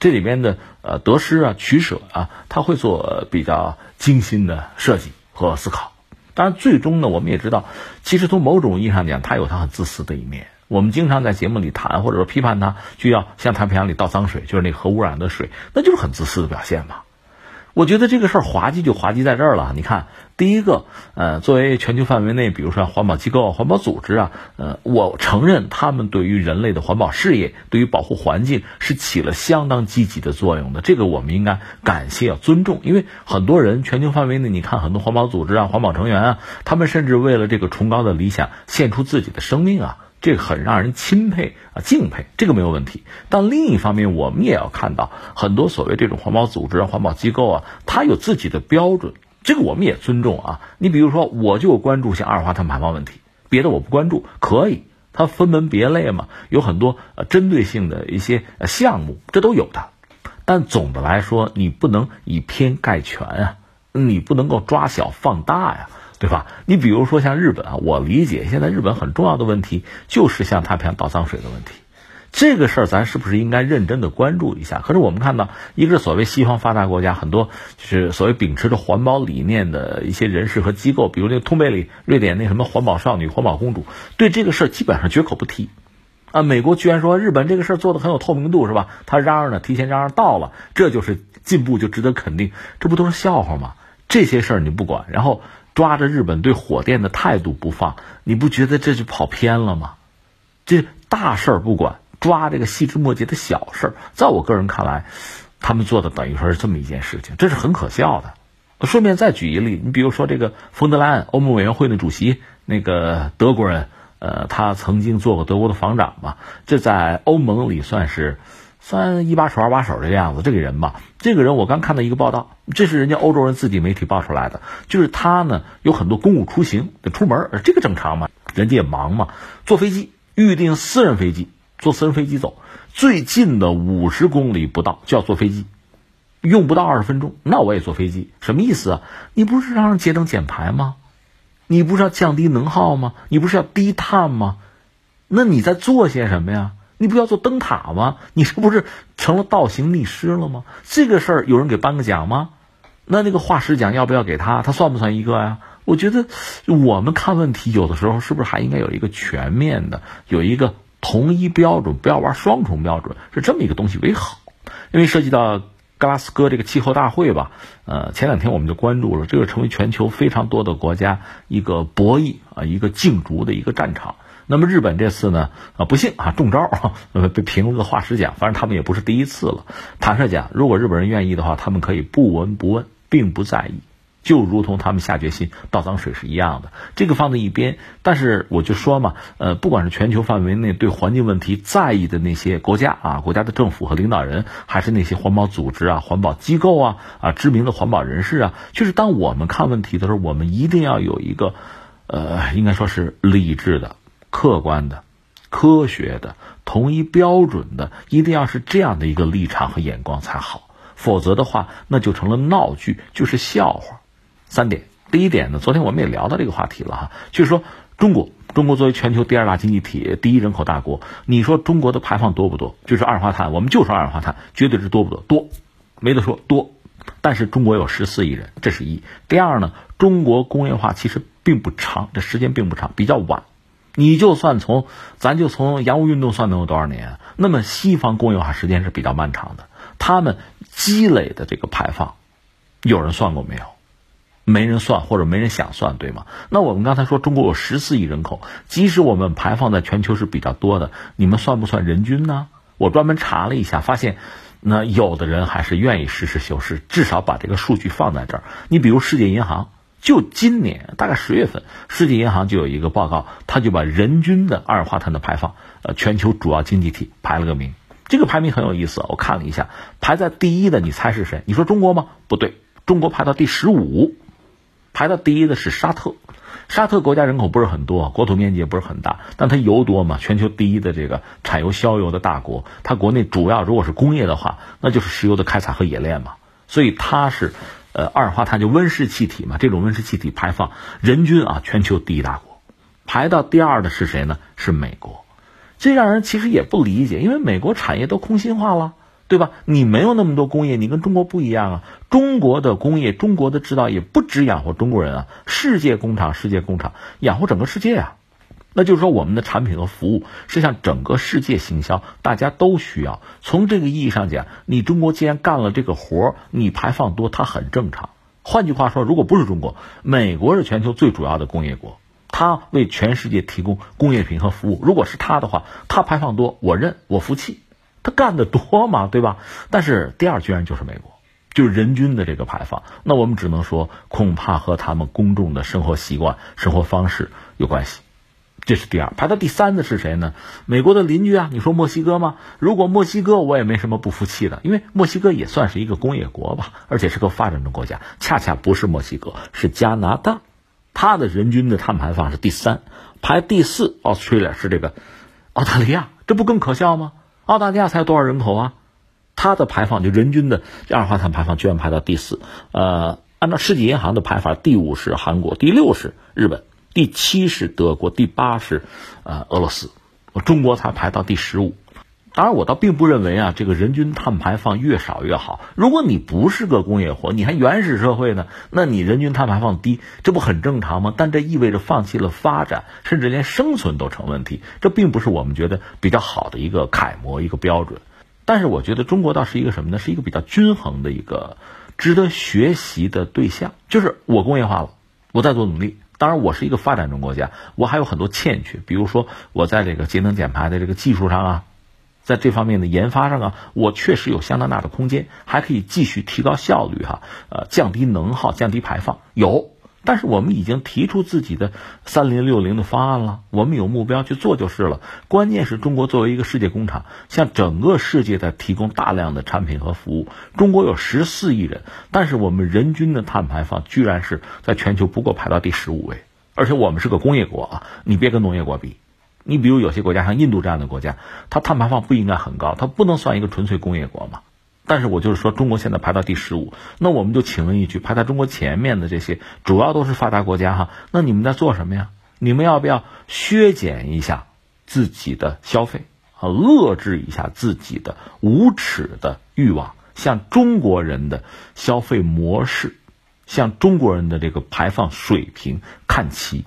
这里边的呃得失啊、取舍啊，他会做比较精心的设计和思考。当然，最终呢，我们也知道，其实从某种意义上讲，他有他很自私的一面。我们经常在节目里谈，或者说批判他，就要向太平洋里倒脏水，就是那核污染的水，那就是很自私的表现嘛。我觉得这个事儿滑稽就滑稽在这儿了。你看，第一个，呃，作为全球范围内，比如说环保机构、环保组织啊，呃，我承认他们对于人类的环保事业、对于保护环境是起了相当积极的作用的。这个我们应该感谢、要尊重，因为很多人全球范围内，你看很多环保组织啊、环保成员啊，他们甚至为了这个崇高的理想，献出自己的生命啊。这个很让人钦佩啊，敬佩，这个没有问题。但另一方面，我们也要看到很多所谓这种环保组织啊、环保机构啊，它有自己的标准，这个我们也尊重啊。你比如说，我就关注像二氧化碳排放问题，别的我不关注，可以，它分门别类嘛，有很多呃针对性的一些项目，这都有的。但总的来说，你不能以偏概全啊，你不能够抓小放大呀。对吧？你比如说像日本啊，我理解现在日本很重要的问题就是像太平洋倒脏水的问题，这个事儿咱是不是应该认真的关注一下？可是我们看到，一个是所谓西方发达国家，很多就是所谓秉持着环保理念的一些人士和机构，比如那个通贝里、瑞典那什么环保少女、环保公主，对这个事儿基本上绝口不提。啊，美国居然说日本这个事儿做的很有透明度，是吧？他嚷嚷呢，提前嚷嚷到了，这就是进步，就值得肯定。这不都是笑话吗？这些事儿你不管，然后抓着日本对火电的态度不放，你不觉得这就跑偏了吗？这大事儿不管，抓这个细枝末节的小事儿，在我个人看来，他们做的等于说是这么一件事情，这是很可笑的。顺便再举一例，你比如说这个冯德莱恩，欧盟委员会的主席，那个德国人。呃，他曾经做过德国的防长嘛，这在欧盟里算是算一把手二把手这个样子。这个人吧，这个人我刚看到一个报道，这是人家欧洲人自己媒体报出来的，就是他呢有很多公务出行得出门，这个正常嘛，人家也忙嘛。坐飞机预定私人飞机，坐私人飞机走，最近的五十公里不到就要坐飞机，用不到二十分钟，那我也坐飞机，什么意思啊？你不是让人节能减排吗？你不是要降低能耗吗？你不是要低碳吗？那你在做些什么呀？你不要做灯塔吗？你是不是成了倒行逆施了吗？这个事儿有人给颁个奖吗？那那个化石奖要不要给他？他算不算一个呀？我觉得我们看问题有的时候是不是还应该有一个全面的，有一个同一标准，不要玩双重标准，是这么一个东西为好，因为涉及到。格拉斯哥这个气候大会吧，呃，前两天我们就关注了，这个成为全球非常多的国家一个博弈啊，一个竞逐的一个战场。那么日本这次呢，啊，不幸啊中招，被评了个化石奖。反正他们也不是第一次了。坦率讲，如果日本人愿意的话，他们可以不闻不问，并不在意。就如同他们下决心倒脏水是一样的，这个放在一边。但是我就说嘛，呃，不管是全球范围内对环境问题在意的那些国家啊，国家的政府和领导人，还是那些环保组织啊、环保机构啊、啊知名的环保人士啊，就是当我们看问题的时候，我们一定要有一个，呃，应该说是理智的、客观的、科学的、统一标准的，一定要是这样的一个立场和眼光才好。否则的话，那就成了闹剧，就是笑话。三点，第一点呢，昨天我们也聊到这个话题了哈，就是说中国，中国作为全球第二大经济体、第一人口大国，你说中国的排放多不多？就是二氧化碳，我们就说二氧化碳，绝对是多不多？多，没得说多。但是中国有十四亿人，这是一。第二呢，中国工业化其实并不长，这时间并不长，比较晚。你就算从，咱就从洋务运动算能有多少年？那么西方工业化时间是比较漫长的，他们积累的这个排放，有人算过没有？没人算或者没人想算，对吗？那我们刚才说中国有十四亿人口，即使我们排放在全球是比较多的，你们算不算人均呢？我专门查了一下，发现那有的人还是愿意实事求是，至少把这个数据放在这儿。你比如世界银行，就今年大概十月份，世界银行就有一个报告，他就把人均的二氧化碳的排放，呃，全球主要经济体排了个名。这个排名很有意思，我看了一下，排在第一的，你猜是谁？你说中国吗？不对，中国排到第十五。排到第一的是沙特，沙特国家人口不是很多，国土面积也不是很大，但它油多嘛，全球第一的这个产油销油的大国，它国内主要如果是工业的话，那就是石油的开采和冶炼嘛，所以它是，呃，二氧化碳就温室气体嘛，这种温室气体排放人均啊，全球第一大国，排到第二的是谁呢？是美国，这让人其实也不理解，因为美国产业都空心化了。对吧？你没有那么多工业，你跟中国不一样啊！中国的工业、中国的制造业不只养活中国人啊，世界工厂、世界工厂养活整个世界啊。那就是说，我们的产品和服务是向整个世界行销，大家都需要。从这个意义上讲，你中国既然干了这个活你排放多，它很正常。换句话说，如果不是中国，美国是全球最主要的工业国，它为全世界提供工业品和服务。如果是它的话，它排放多，我认，我服气。他干的多嘛，对吧？但是第二居然就是美国，就是人均的这个排放。那我们只能说，恐怕和他们公众的生活习惯、生活方式有关系。这是第二，排到第三的是谁呢？美国的邻居啊，你说墨西哥吗？如果墨西哥，我也没什么不服气的，因为墨西哥也算是一个工业国吧，而且是个发展中国家。恰恰不是墨西哥，是加拿大，它的人均的碳排放是第三，排第四。Australia 是这个澳大利亚，这不更可笑吗？澳大利亚才多少人口啊？它的排放就人均的二氧化碳排放居然排到第四。呃，按照世界银行的排法，第五是韩国，第六是日本，第七是德国，第八是呃俄罗斯，中国才排到第十五。当然，我倒并不认为啊，这个人均碳排放越少越好。如果你不是个工业国，你还原始社会呢，那你人均碳排放低，这不很正常吗？但这意味着放弃了发展，甚至连生存都成问题。这并不是我们觉得比较好的一个楷模、一个标准。但是，我觉得中国倒是一个什么呢？是一个比较均衡的一个值得学习的对象。就是我工业化了，我在做努力。当然，我是一个发展中国家，我还有很多欠缺，比如说我在这个节能减排的这个技术上啊。在这方面的研发上啊，我确实有相当大的空间，还可以继续提高效率哈，呃，降低能耗，降低排放有。但是我们已经提出自己的三零六零的方案了，我们有目标去做就是了。关键是中国作为一个世界工厂，向整个世界在提供大量的产品和服务。中国有十四亿人，但是我们人均的碳排放居然是在全球不过排到第十五位，而且我们是个工业国啊，你别跟农业国比。你比如有些国家像印度这样的国家，它碳排放不应该很高，它不能算一个纯粹工业国嘛。但是我就是说，中国现在排到第十五，那我们就请问一句：排在中国前面的这些主要都是发达国家哈，那你们在做什么呀？你们要不要削减一下自己的消费啊，遏制一下自己的无耻的欲望，向中国人的消费模式，向中国人的这个排放水平看齐？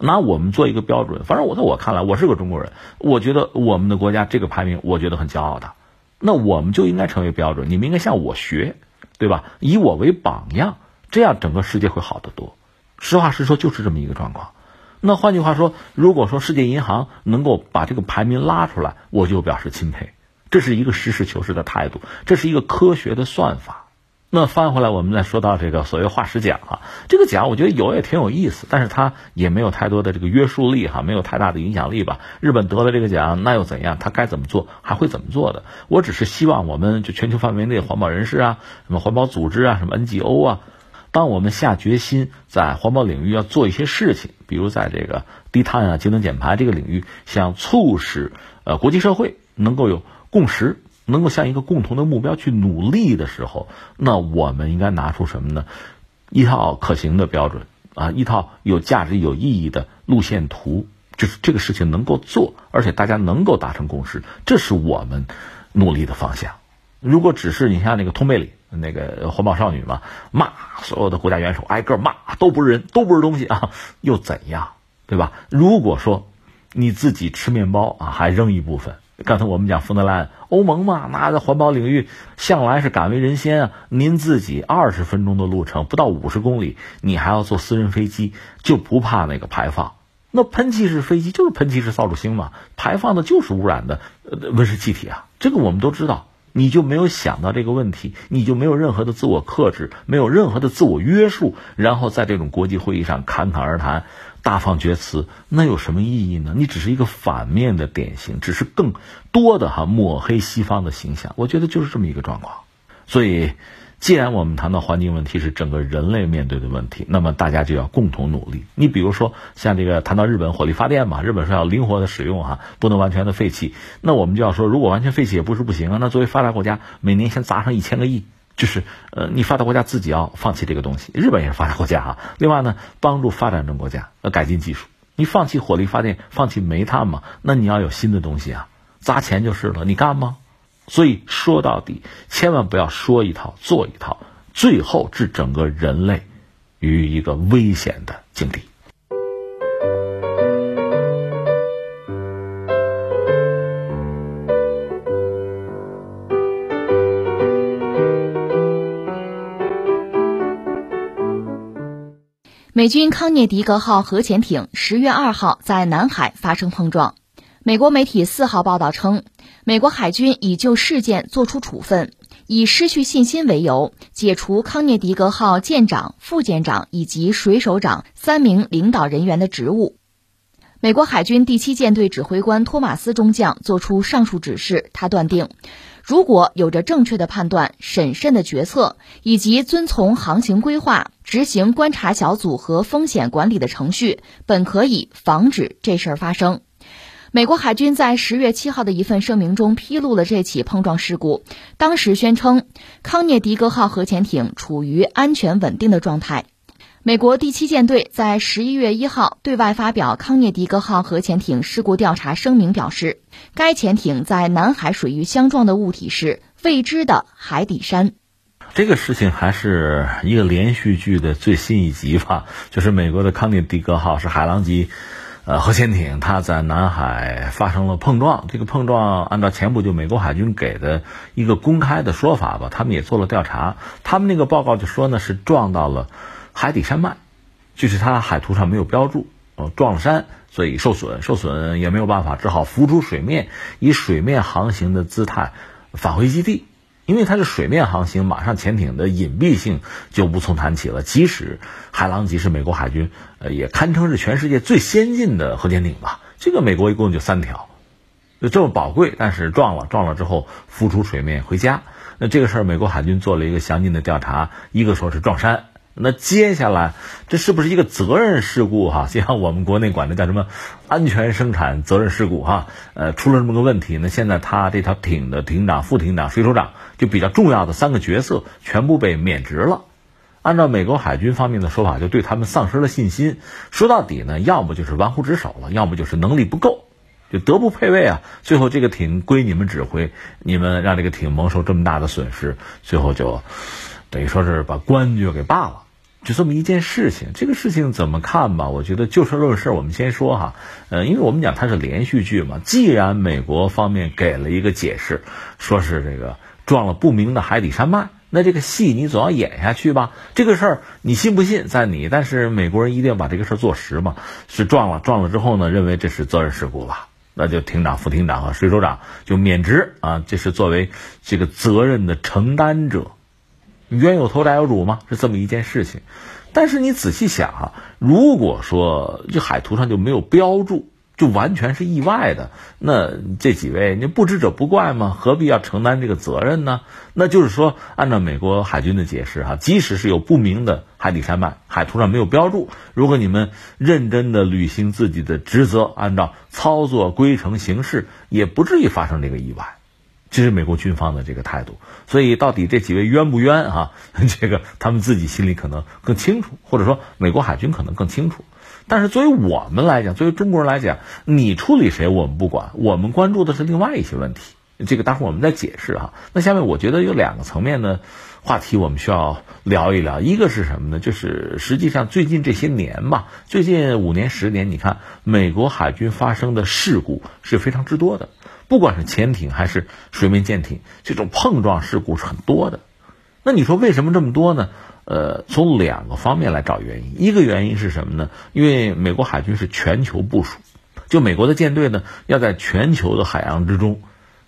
拿我们做一个标准，反正我在我看来，我是个中国人，我觉得我们的国家这个排名，我觉得很骄傲的。那我们就应该成为标准，你们应该向我学，对吧？以我为榜样，这样整个世界会好得多。实话实说，就是这么一个状况。那换句话说，如果说世界银行能够把这个排名拉出来，我就表示钦佩。这是一个实事求是的态度，这是一个科学的算法。那翻回来，我们再说到这个所谓化石奖啊，这个奖我觉得有也挺有意思，但是它也没有太多的这个约束力哈，没有太大的影响力吧。日本得了这个奖，那又怎样？他该怎么做，还会怎么做的？我只是希望我们就全球范围内环保人士啊，什么环保组织啊，什么 NGO 啊，当我们下决心在环保领域要做一些事情，比如在这个低碳啊、节能减排这个领域，想促使呃国际社会能够有共识。能够向一个共同的目标去努力的时候，那我们应该拿出什么呢？一套可行的标准啊，一套有价值、有意义的路线图，就是这个事情能够做，而且大家能够达成共识，这是我们努力的方向。如果只是你像那个通贝里那个环保少女嘛，骂所有的国家元首，挨个骂，都不是人，都不是东西啊，又怎样？对吧？如果说你自己吃面包啊，还扔一部分。刚才我们讲冯德莱恩，欧盟嘛，那在环保领域向来是敢为人先啊。您自己二十分钟的路程，不到五十公里，你还要坐私人飞机，就不怕那个排放？那喷气式飞机就是喷气式扫帚星嘛，排放的就是污染的温室气体啊。这个我们都知道，你就没有想到这个问题，你就没有任何的自我克制，没有任何的自我约束，然后在这种国际会议上侃侃而谈。大放厥词，那有什么意义呢？你只是一个反面的典型，只是更多的哈抹黑西方的形象。我觉得就是这么一个状况。所以，既然我们谈到环境问题是整个人类面对的问题，那么大家就要共同努力。你比如说，像这个谈到日本火力发电嘛，日本说要灵活的使用哈，不能完全的废弃。那我们就要说，如果完全废弃也不是不行啊。那作为发达国家，每年先砸上一千个亿。就是，呃，你发达国家自己要放弃这个东西，日本也是发达国家啊。另外呢，帮助发展中国家要改进技术。你放弃火力发电，放弃煤炭嘛？那你要有新的东西啊，砸钱就是了。你干吗？所以说到底，千万不要说一套做一套，最后置整个人类于一个危险的境地。美军康涅狄格号核潜艇十月二号在南海发生碰撞。美国媒体四号报道称，美国海军已就事件作出处分，以失去信心为由，解除康涅狄格号舰长、副舰长以及水手长三名领导人员的职务。美国海军第七舰队指挥官托马斯中将作出上述指示，他断定。如果有着正确的判断、审慎的决策，以及遵从航行规划、执行观察小组和风险管理的程序，本可以防止这事儿发生。美国海军在十月七号的一份声明中披露了这起碰撞事故，当时宣称康涅狄格号核潜艇处于安全稳定的状态。美国第七舰队在十一月一号对外发表康涅狄格号核潜艇事故调查声明，表示该潜艇在南海水域相撞的物体是未知的海底山。这个事情还是一个连续剧的最新一集吧，*laughs* 就是美国的康涅狄格号是海狼级呃核潜艇，它在南海发生了碰撞。这个碰撞按照前不久美国海军给的一个公开的说法吧，他们也做了调查，他们那个报告就说呢是撞到了。海底山脉，就是它海图上没有标注，呃，撞了山，所以受损，受损也没有办法，只好浮出水面，以水面航行的姿态返回基地。因为它是水面航行，马上潜艇的隐蔽性就无从谈起了。即使海狼级是美国海军，呃，也堪称是全世界最先进的核潜艇吧。这个美国一共就三条，就这么宝贵，但是撞了，撞了之后浮出水面回家。那这个事儿，美国海军做了一个详尽的调查，一个说是撞山。那接下来，这是不是一个责任事故哈？就 *laughs* 像我们国内管的叫什么安全生产责任事故哈？呃，出了这么个问题，那现在他这条艇的艇长、副艇长、水手长就比较重要的三个角色全部被免职了。按照美国海军方面的说法，就对他们丧失了信心。说到底呢，要么就是玩忽职守了，要么就是能力不够，就德不配位啊。最后这个艇归你们指挥，你们让这个艇蒙受这么大的损失，最后就。等于说是把官就给罢了，就这么一件事情。这个事情怎么看吧？我觉得就事论事，我们先说哈。呃，因为我们讲它是连续剧嘛。既然美国方面给了一个解释，说是这个撞了不明的海底山脉，那这个戏你总要演下去吧。这个事儿你信不信在你，但是美国人一定要把这个事儿做实嘛。是撞了，撞了之后呢，认为这是责任事故吧，那就艇长、副艇长和水手长就免职啊。这是作为这个责任的承担者。冤有头债有主吗？是这么一件事情，但是你仔细想啊，如果说这海图上就没有标注，就完全是意外的，那这几位你不知者不怪吗？何必要承担这个责任呢？那就是说，按照美国海军的解释哈，即使是有不明的海底山脉，海图上没有标注，如果你们认真的履行自己的职责，按照操作规程行事，也不至于发生这个意外。这是美国军方的这个态度，所以到底这几位冤不冤啊？*laughs* 这个他们自己心里可能更清楚，或者说美国海军可能更清楚。但是作为我们来讲，作为中国人来讲，你处理谁我们不管，我们关注的是另外一些问题。这个待会儿我们再解释哈。那下面我觉得有两个层面的话题我们需要聊一聊，一个是什么呢？就是实际上最近这些年吧，最近五年十年，你看美国海军发生的事故是非常之多的。不管是潜艇还是水面舰艇，这种碰撞事故是很多的。那你说为什么这么多呢？呃，从两个方面来找原因。一个原因是什么呢？因为美国海军是全球部署，就美国的舰队呢要在全球的海洋之中，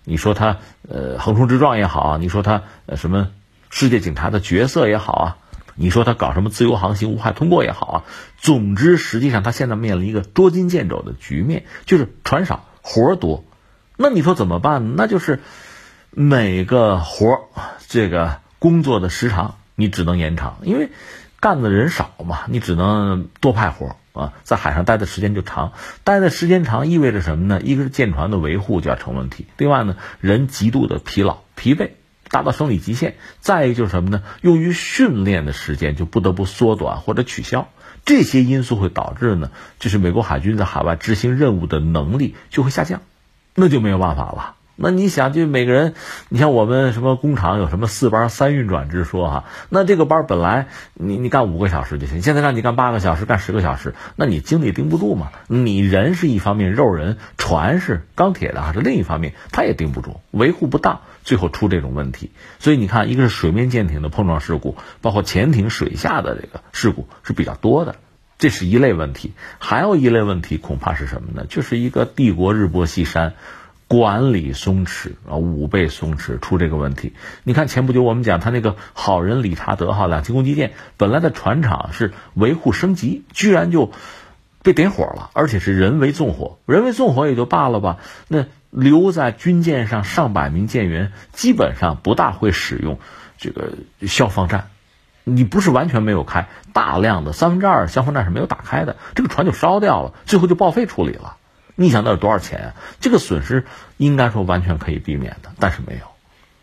你说它呃横冲直撞也好啊，你说它呃什么世界警察的角色也好啊，你说它搞什么自由航行无害通过也好啊，总之实际上它现在面临一个捉襟见肘的局面，就是船少活多。那你说怎么办？那就是每个活儿这个工作的时长你只能延长，因为干的人少嘛，你只能多派活儿啊，在海上待的时间就长，待的时间长意味着什么呢？一个是舰船的维护就要成问题，另外呢，人极度的疲劳疲惫，达到生理极限，再一个就是什么呢？用于训练的时间就不得不缩短或者取消，这些因素会导致呢，就是美国海军在海外执行任务的能力就会下降。那就没有办法了。那你想，就每个人，你像我们什么工厂有什么四班三运转之说哈？那这个班本来你你干五个小时就行，现在让你干八个小时，干十个小时，那你精力盯不住嘛？你人是一方面，肉人船是钢铁的还是另一方面，他也盯不住，维护不当，最后出这种问题。所以你看，一个是水面舰艇的碰撞事故，包括潜艇水下的这个事故是比较多的。这是一类问题，还有一类问题，恐怕是什么呢？就是一个帝国日薄西山，管理松弛啊，武备松弛，出这个问题。你看前不久我们讲他那个好人理查德号两栖攻击舰，本来的船厂是维护升级，居然就被点火了，而且是人为纵火。人为纵火也就罢了吧，那留在军舰上上百名舰员，基本上不大会使用这个消防站。你不是完全没有开，大量的三分之二消防站是没有打开的，这个船就烧掉了，最后就报废处理了。你想那是多少钱啊？这个损失应该说完全可以避免的，但是没有。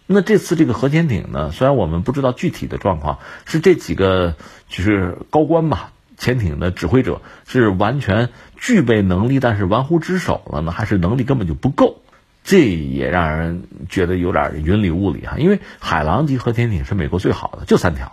那这次这个核潜艇呢，虽然我们不知道具体的状况，是这几个就是高官吧，潜艇的指挥者是完全具备能力，但是玩忽职守了呢，还是能力根本就不够？这也让人觉得有点云里雾里哈。因为海狼级核潜艇是美国最好的，就三条，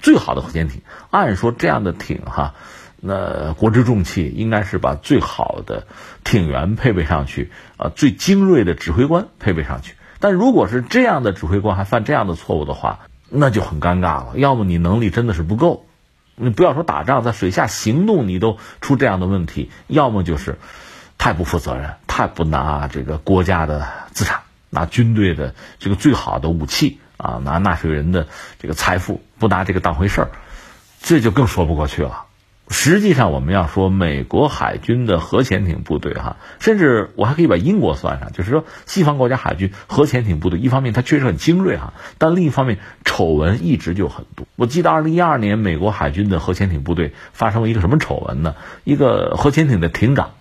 最好的核潜艇。按说这样的艇哈。那国之重器应该是把最好的艇员配备上去，啊，最精锐的指挥官配备上去。但如果是这样的指挥官还犯这样的错误的话，那就很尴尬了。要么你能力真的是不够，你不要说打仗，在水下行动你都出这样的问题；要么就是太不负责任，太不拿这个国家的资产、拿军队的这个最好的武器啊，拿纳税人的这个财富不拿这个当回事儿，这就更说不过去了。实际上，我们要说美国海军的核潜艇部队，哈，甚至我还可以把英国算上，就是说西方国家海军核潜艇部队，一方面它确实很精锐哈，但另一方面丑闻一直就很多。我记得二零一二年美国海军的核潜艇部队发生了一个什么丑闻呢？一个核潜艇的艇长，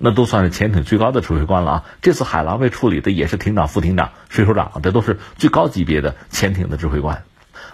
那都算是潜艇最高的指挥官了啊。这次海狼被处理的也是艇长、副艇长、水手长，这都是最高级别的潜艇的指挥官。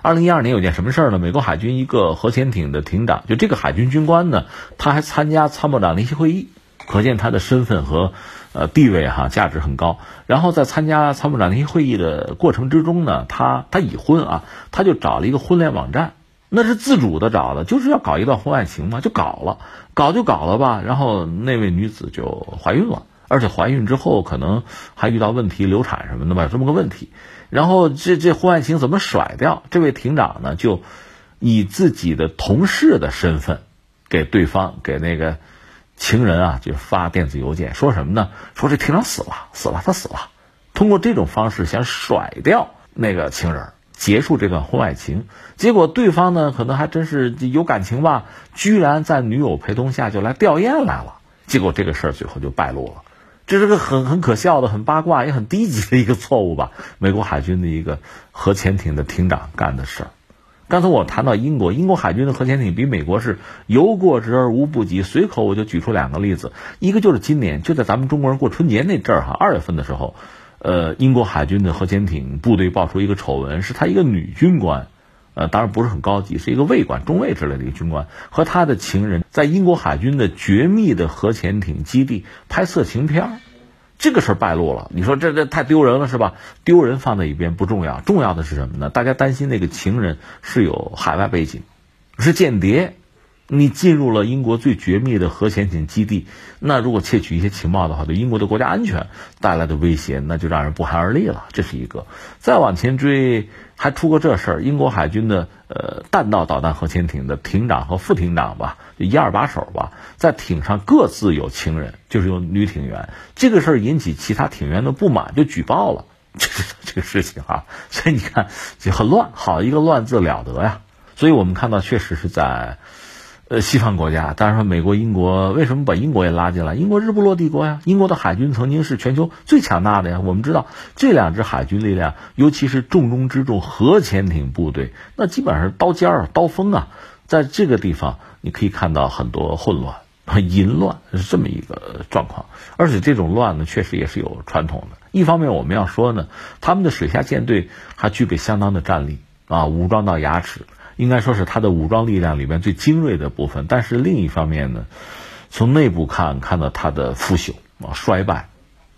二零一二年有件什么事儿呢？美国海军一个核潜艇的艇长，就这个海军军官呢，他还参加参谋长联席会议，可见他的身份和呃地位哈，价值很高。然后在参加参谋长联席会议的过程之中呢，他他已婚啊，他就找了一个婚恋网站，那是自主的找的，就是要搞一段婚外情嘛，就搞了，搞就搞了吧。然后那位女子就怀孕了，而且怀孕之后可能还遇到问题，流产什么的吧，有这么个问题。然后这这婚外情怎么甩掉？这位庭长呢，就以自己的同事的身份，给对方给那个情人啊，就发电子邮件，说什么呢？说这庭长死了，死了，他死了。通过这种方式想甩掉那个情人，结束这段婚外情。结果对方呢，可能还真是有感情吧，居然在女友陪同下就来吊唁来了。结果这个事儿最后就败露了。这是个很很可笑的、很八卦也很低级的一个错误吧？美国海军的一个核潜艇的艇长干的事儿。刚才我谈到英国，英国海军的核潜艇比美国是有过之而无不及。随口我就举出两个例子，一个就是今年就在咱们中国人过春节那阵儿哈，二月份的时候，呃，英国海军的核潜艇部队爆出一个丑闻，是他一个女军官。呃，当然不是很高级，是一个尉官、中尉之类的一个军官，和他的情人在英国海军的绝密的核潜艇基地拍色情片这个事儿败露了。你说这这太丢人了是吧？丢人放在一边不重要，重要的是什么呢？大家担心那个情人是有海外背景，是间谍。你进入了英国最绝密的核潜艇基地，那如果窃取一些情报的话，对英国的国家安全带来的威胁，那就让人不寒而栗了。这是一个。再往前追，还出过这事儿：英国海军的呃弹道导弹核潜艇的艇长和副艇长吧，就一二把手吧，在艇上各自有情人，就是有女艇员。这个事儿引起其他艇员的不满，就举报了这个 *laughs* 这个事情啊。所以你看，就很乱，好一个乱字了得呀。所以我们看到，确实是在。呃，西方国家，当然说美国、英国，为什么把英国也拉进来？英国日不落帝国呀，英国的海军曾经是全球最强大的呀。我们知道这两支海军力量，尤其是重中之重核潜艇部队，那基本上是刀尖儿、刀锋啊。在这个地方，你可以看到很多混乱、淫乱是这么一个状况。而且这种乱呢，确实也是有传统的。一方面，我们要说呢，他们的水下舰队还具备相当的战力啊，武装到牙齿。应该说是他的武装力量里面最精锐的部分，但是另一方面呢，从内部看，看到他的腐朽啊衰败，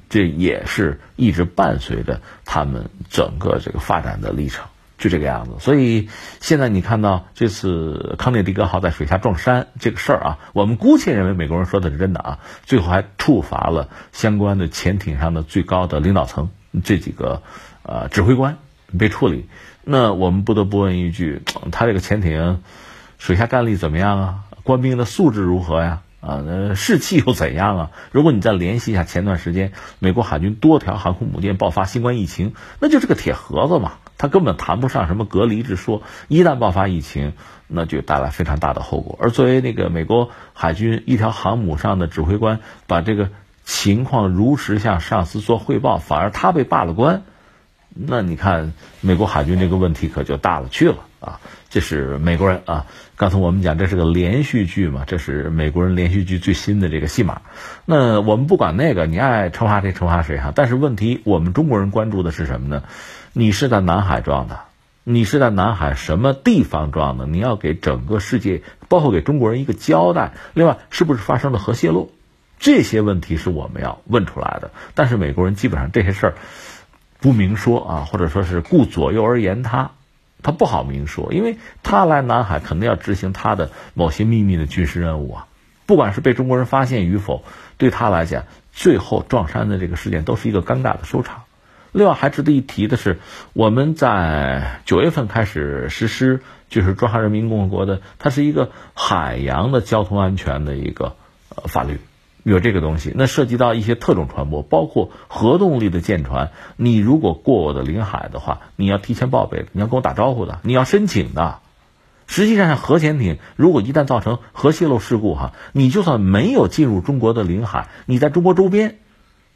这也是一直伴随着他们整个这个发展的历程，就这个样子。所以现在你看到这次康涅狄格号在水下撞山这个事儿啊，我们姑且认为美国人说的是真的啊，最后还处罚了相关的潜艇上的最高的领导层这几个呃指挥官被处理。那我们不得不问一句：他这个潜艇水下战力怎么样啊？官兵的素质如何呀？啊，士气又怎样啊？如果你再联系一下前段时间美国海军多条航空母舰爆发新冠疫情，那就是个铁盒子嘛，它根本谈不上什么隔离之说。一旦爆发疫情，那就带来非常大的后果。而作为那个美国海军一条航母上的指挥官，把这个情况如实向上司做汇报，反而他被罢了官。那你看，美国海军这个问题可就大了去了啊！这是美国人啊。刚才我们讲这是个连续剧嘛，这是美国人连续剧最新的这个戏码。那我们不管那个，你爱惩罚谁惩罚谁哈。但是问题，我们中国人关注的是什么呢？你是在南海撞的，你是在南海什么地方撞的？你要给整个世界，包括给中国人一个交代。另外，是不是发生了核泄漏？这些问题是我们要问出来的。但是美国人基本上这些事儿不明说啊，或者说是顾左右而言他，他不好明说，因为他来南海肯定要执行他的某些秘密的军事任务啊。不管是被中国人发现与否，对他来讲，最后撞山的这个事件都是一个尴尬的收场。另外还值得一提的是，我们在九月份开始实施，就是中华人民共和国的，它是一个海洋的交通安全的一个呃法律，有这个东西。那涉及到一些特种船舶，包括核动力的舰船，你如果过我的领海的话，你要提前报备，你要跟我打招呼的，你要申请的。实际上，核潜艇如果一旦造成核泄漏事故，哈，你就算没有进入中国的领海，你在中国周边，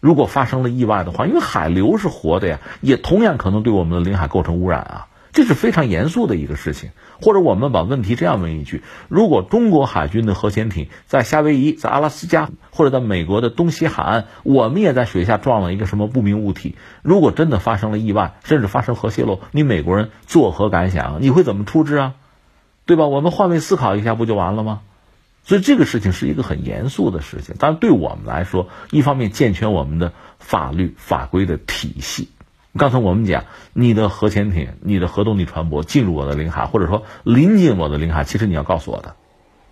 如果发生了意外的话，因为海流是活的呀，也同样可能对我们的领海构成污染啊，这是非常严肃的一个事情。或者我们把问题这样问一句：如果中国海军的核潜艇在夏威夷、在阿拉斯加或者在美国的东西海岸，我们也在水下撞了一个什么不明物体，如果真的发生了意外，甚至发生核泄漏，你美国人作何感想？你会怎么处置啊？对吧？我们换位思考一下，不就完了吗？所以这个事情是一个很严肃的事情。但对我们来说，一方面健全我们的法律法规的体系。刚才我们讲，你的核潜艇、你的核动力船舶进入我的领海，或者说临近我的领海，其实你要告诉我的。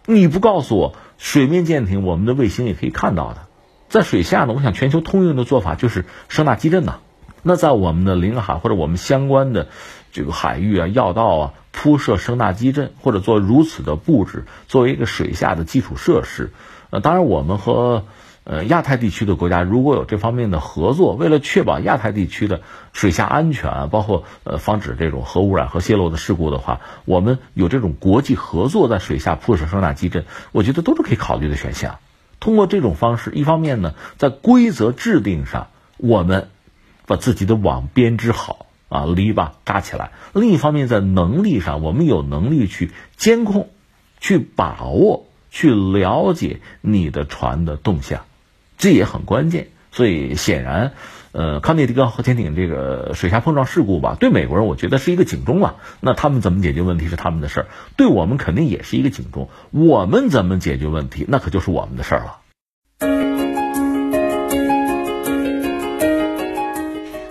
你不告诉我，水面舰艇我们的卫星也可以看到的。在水下呢，我想全球通用的做法就是声纳基阵呐。那在我们的领海或者我们相关的这个海域啊、要道啊。铺设声纳基阵，或者做如此的布置，作为一个水下的基础设施。呃，当然，我们和呃亚太地区的国家如果有这方面的合作，为了确保亚太地区的水下安全，包括呃防止这种核污染和泄漏的事故的话，我们有这种国际合作，在水下铺设声纳基阵，我觉得都是可以考虑的选项。通过这种方式，一方面呢，在规则制定上，我们把自己的网编织好。啊，篱笆扎起来。另一方面，在能力上，我们有能力去监控、去把握、去了解你的船的动向，这也很关键。所以，显然，呃，康涅狄格核潜艇这个水下碰撞事故吧，对美国人我觉得是一个警钟了。那他们怎么解决问题是他们的事儿，对我们肯定也是一个警钟。我们怎么解决问题，那可就是我们的事儿了。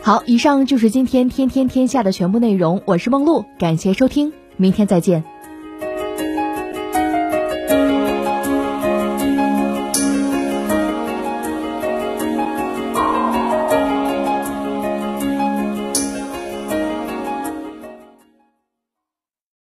好，以上就是今天天天天下的全部内容。我是梦露，感谢收听，明天再见。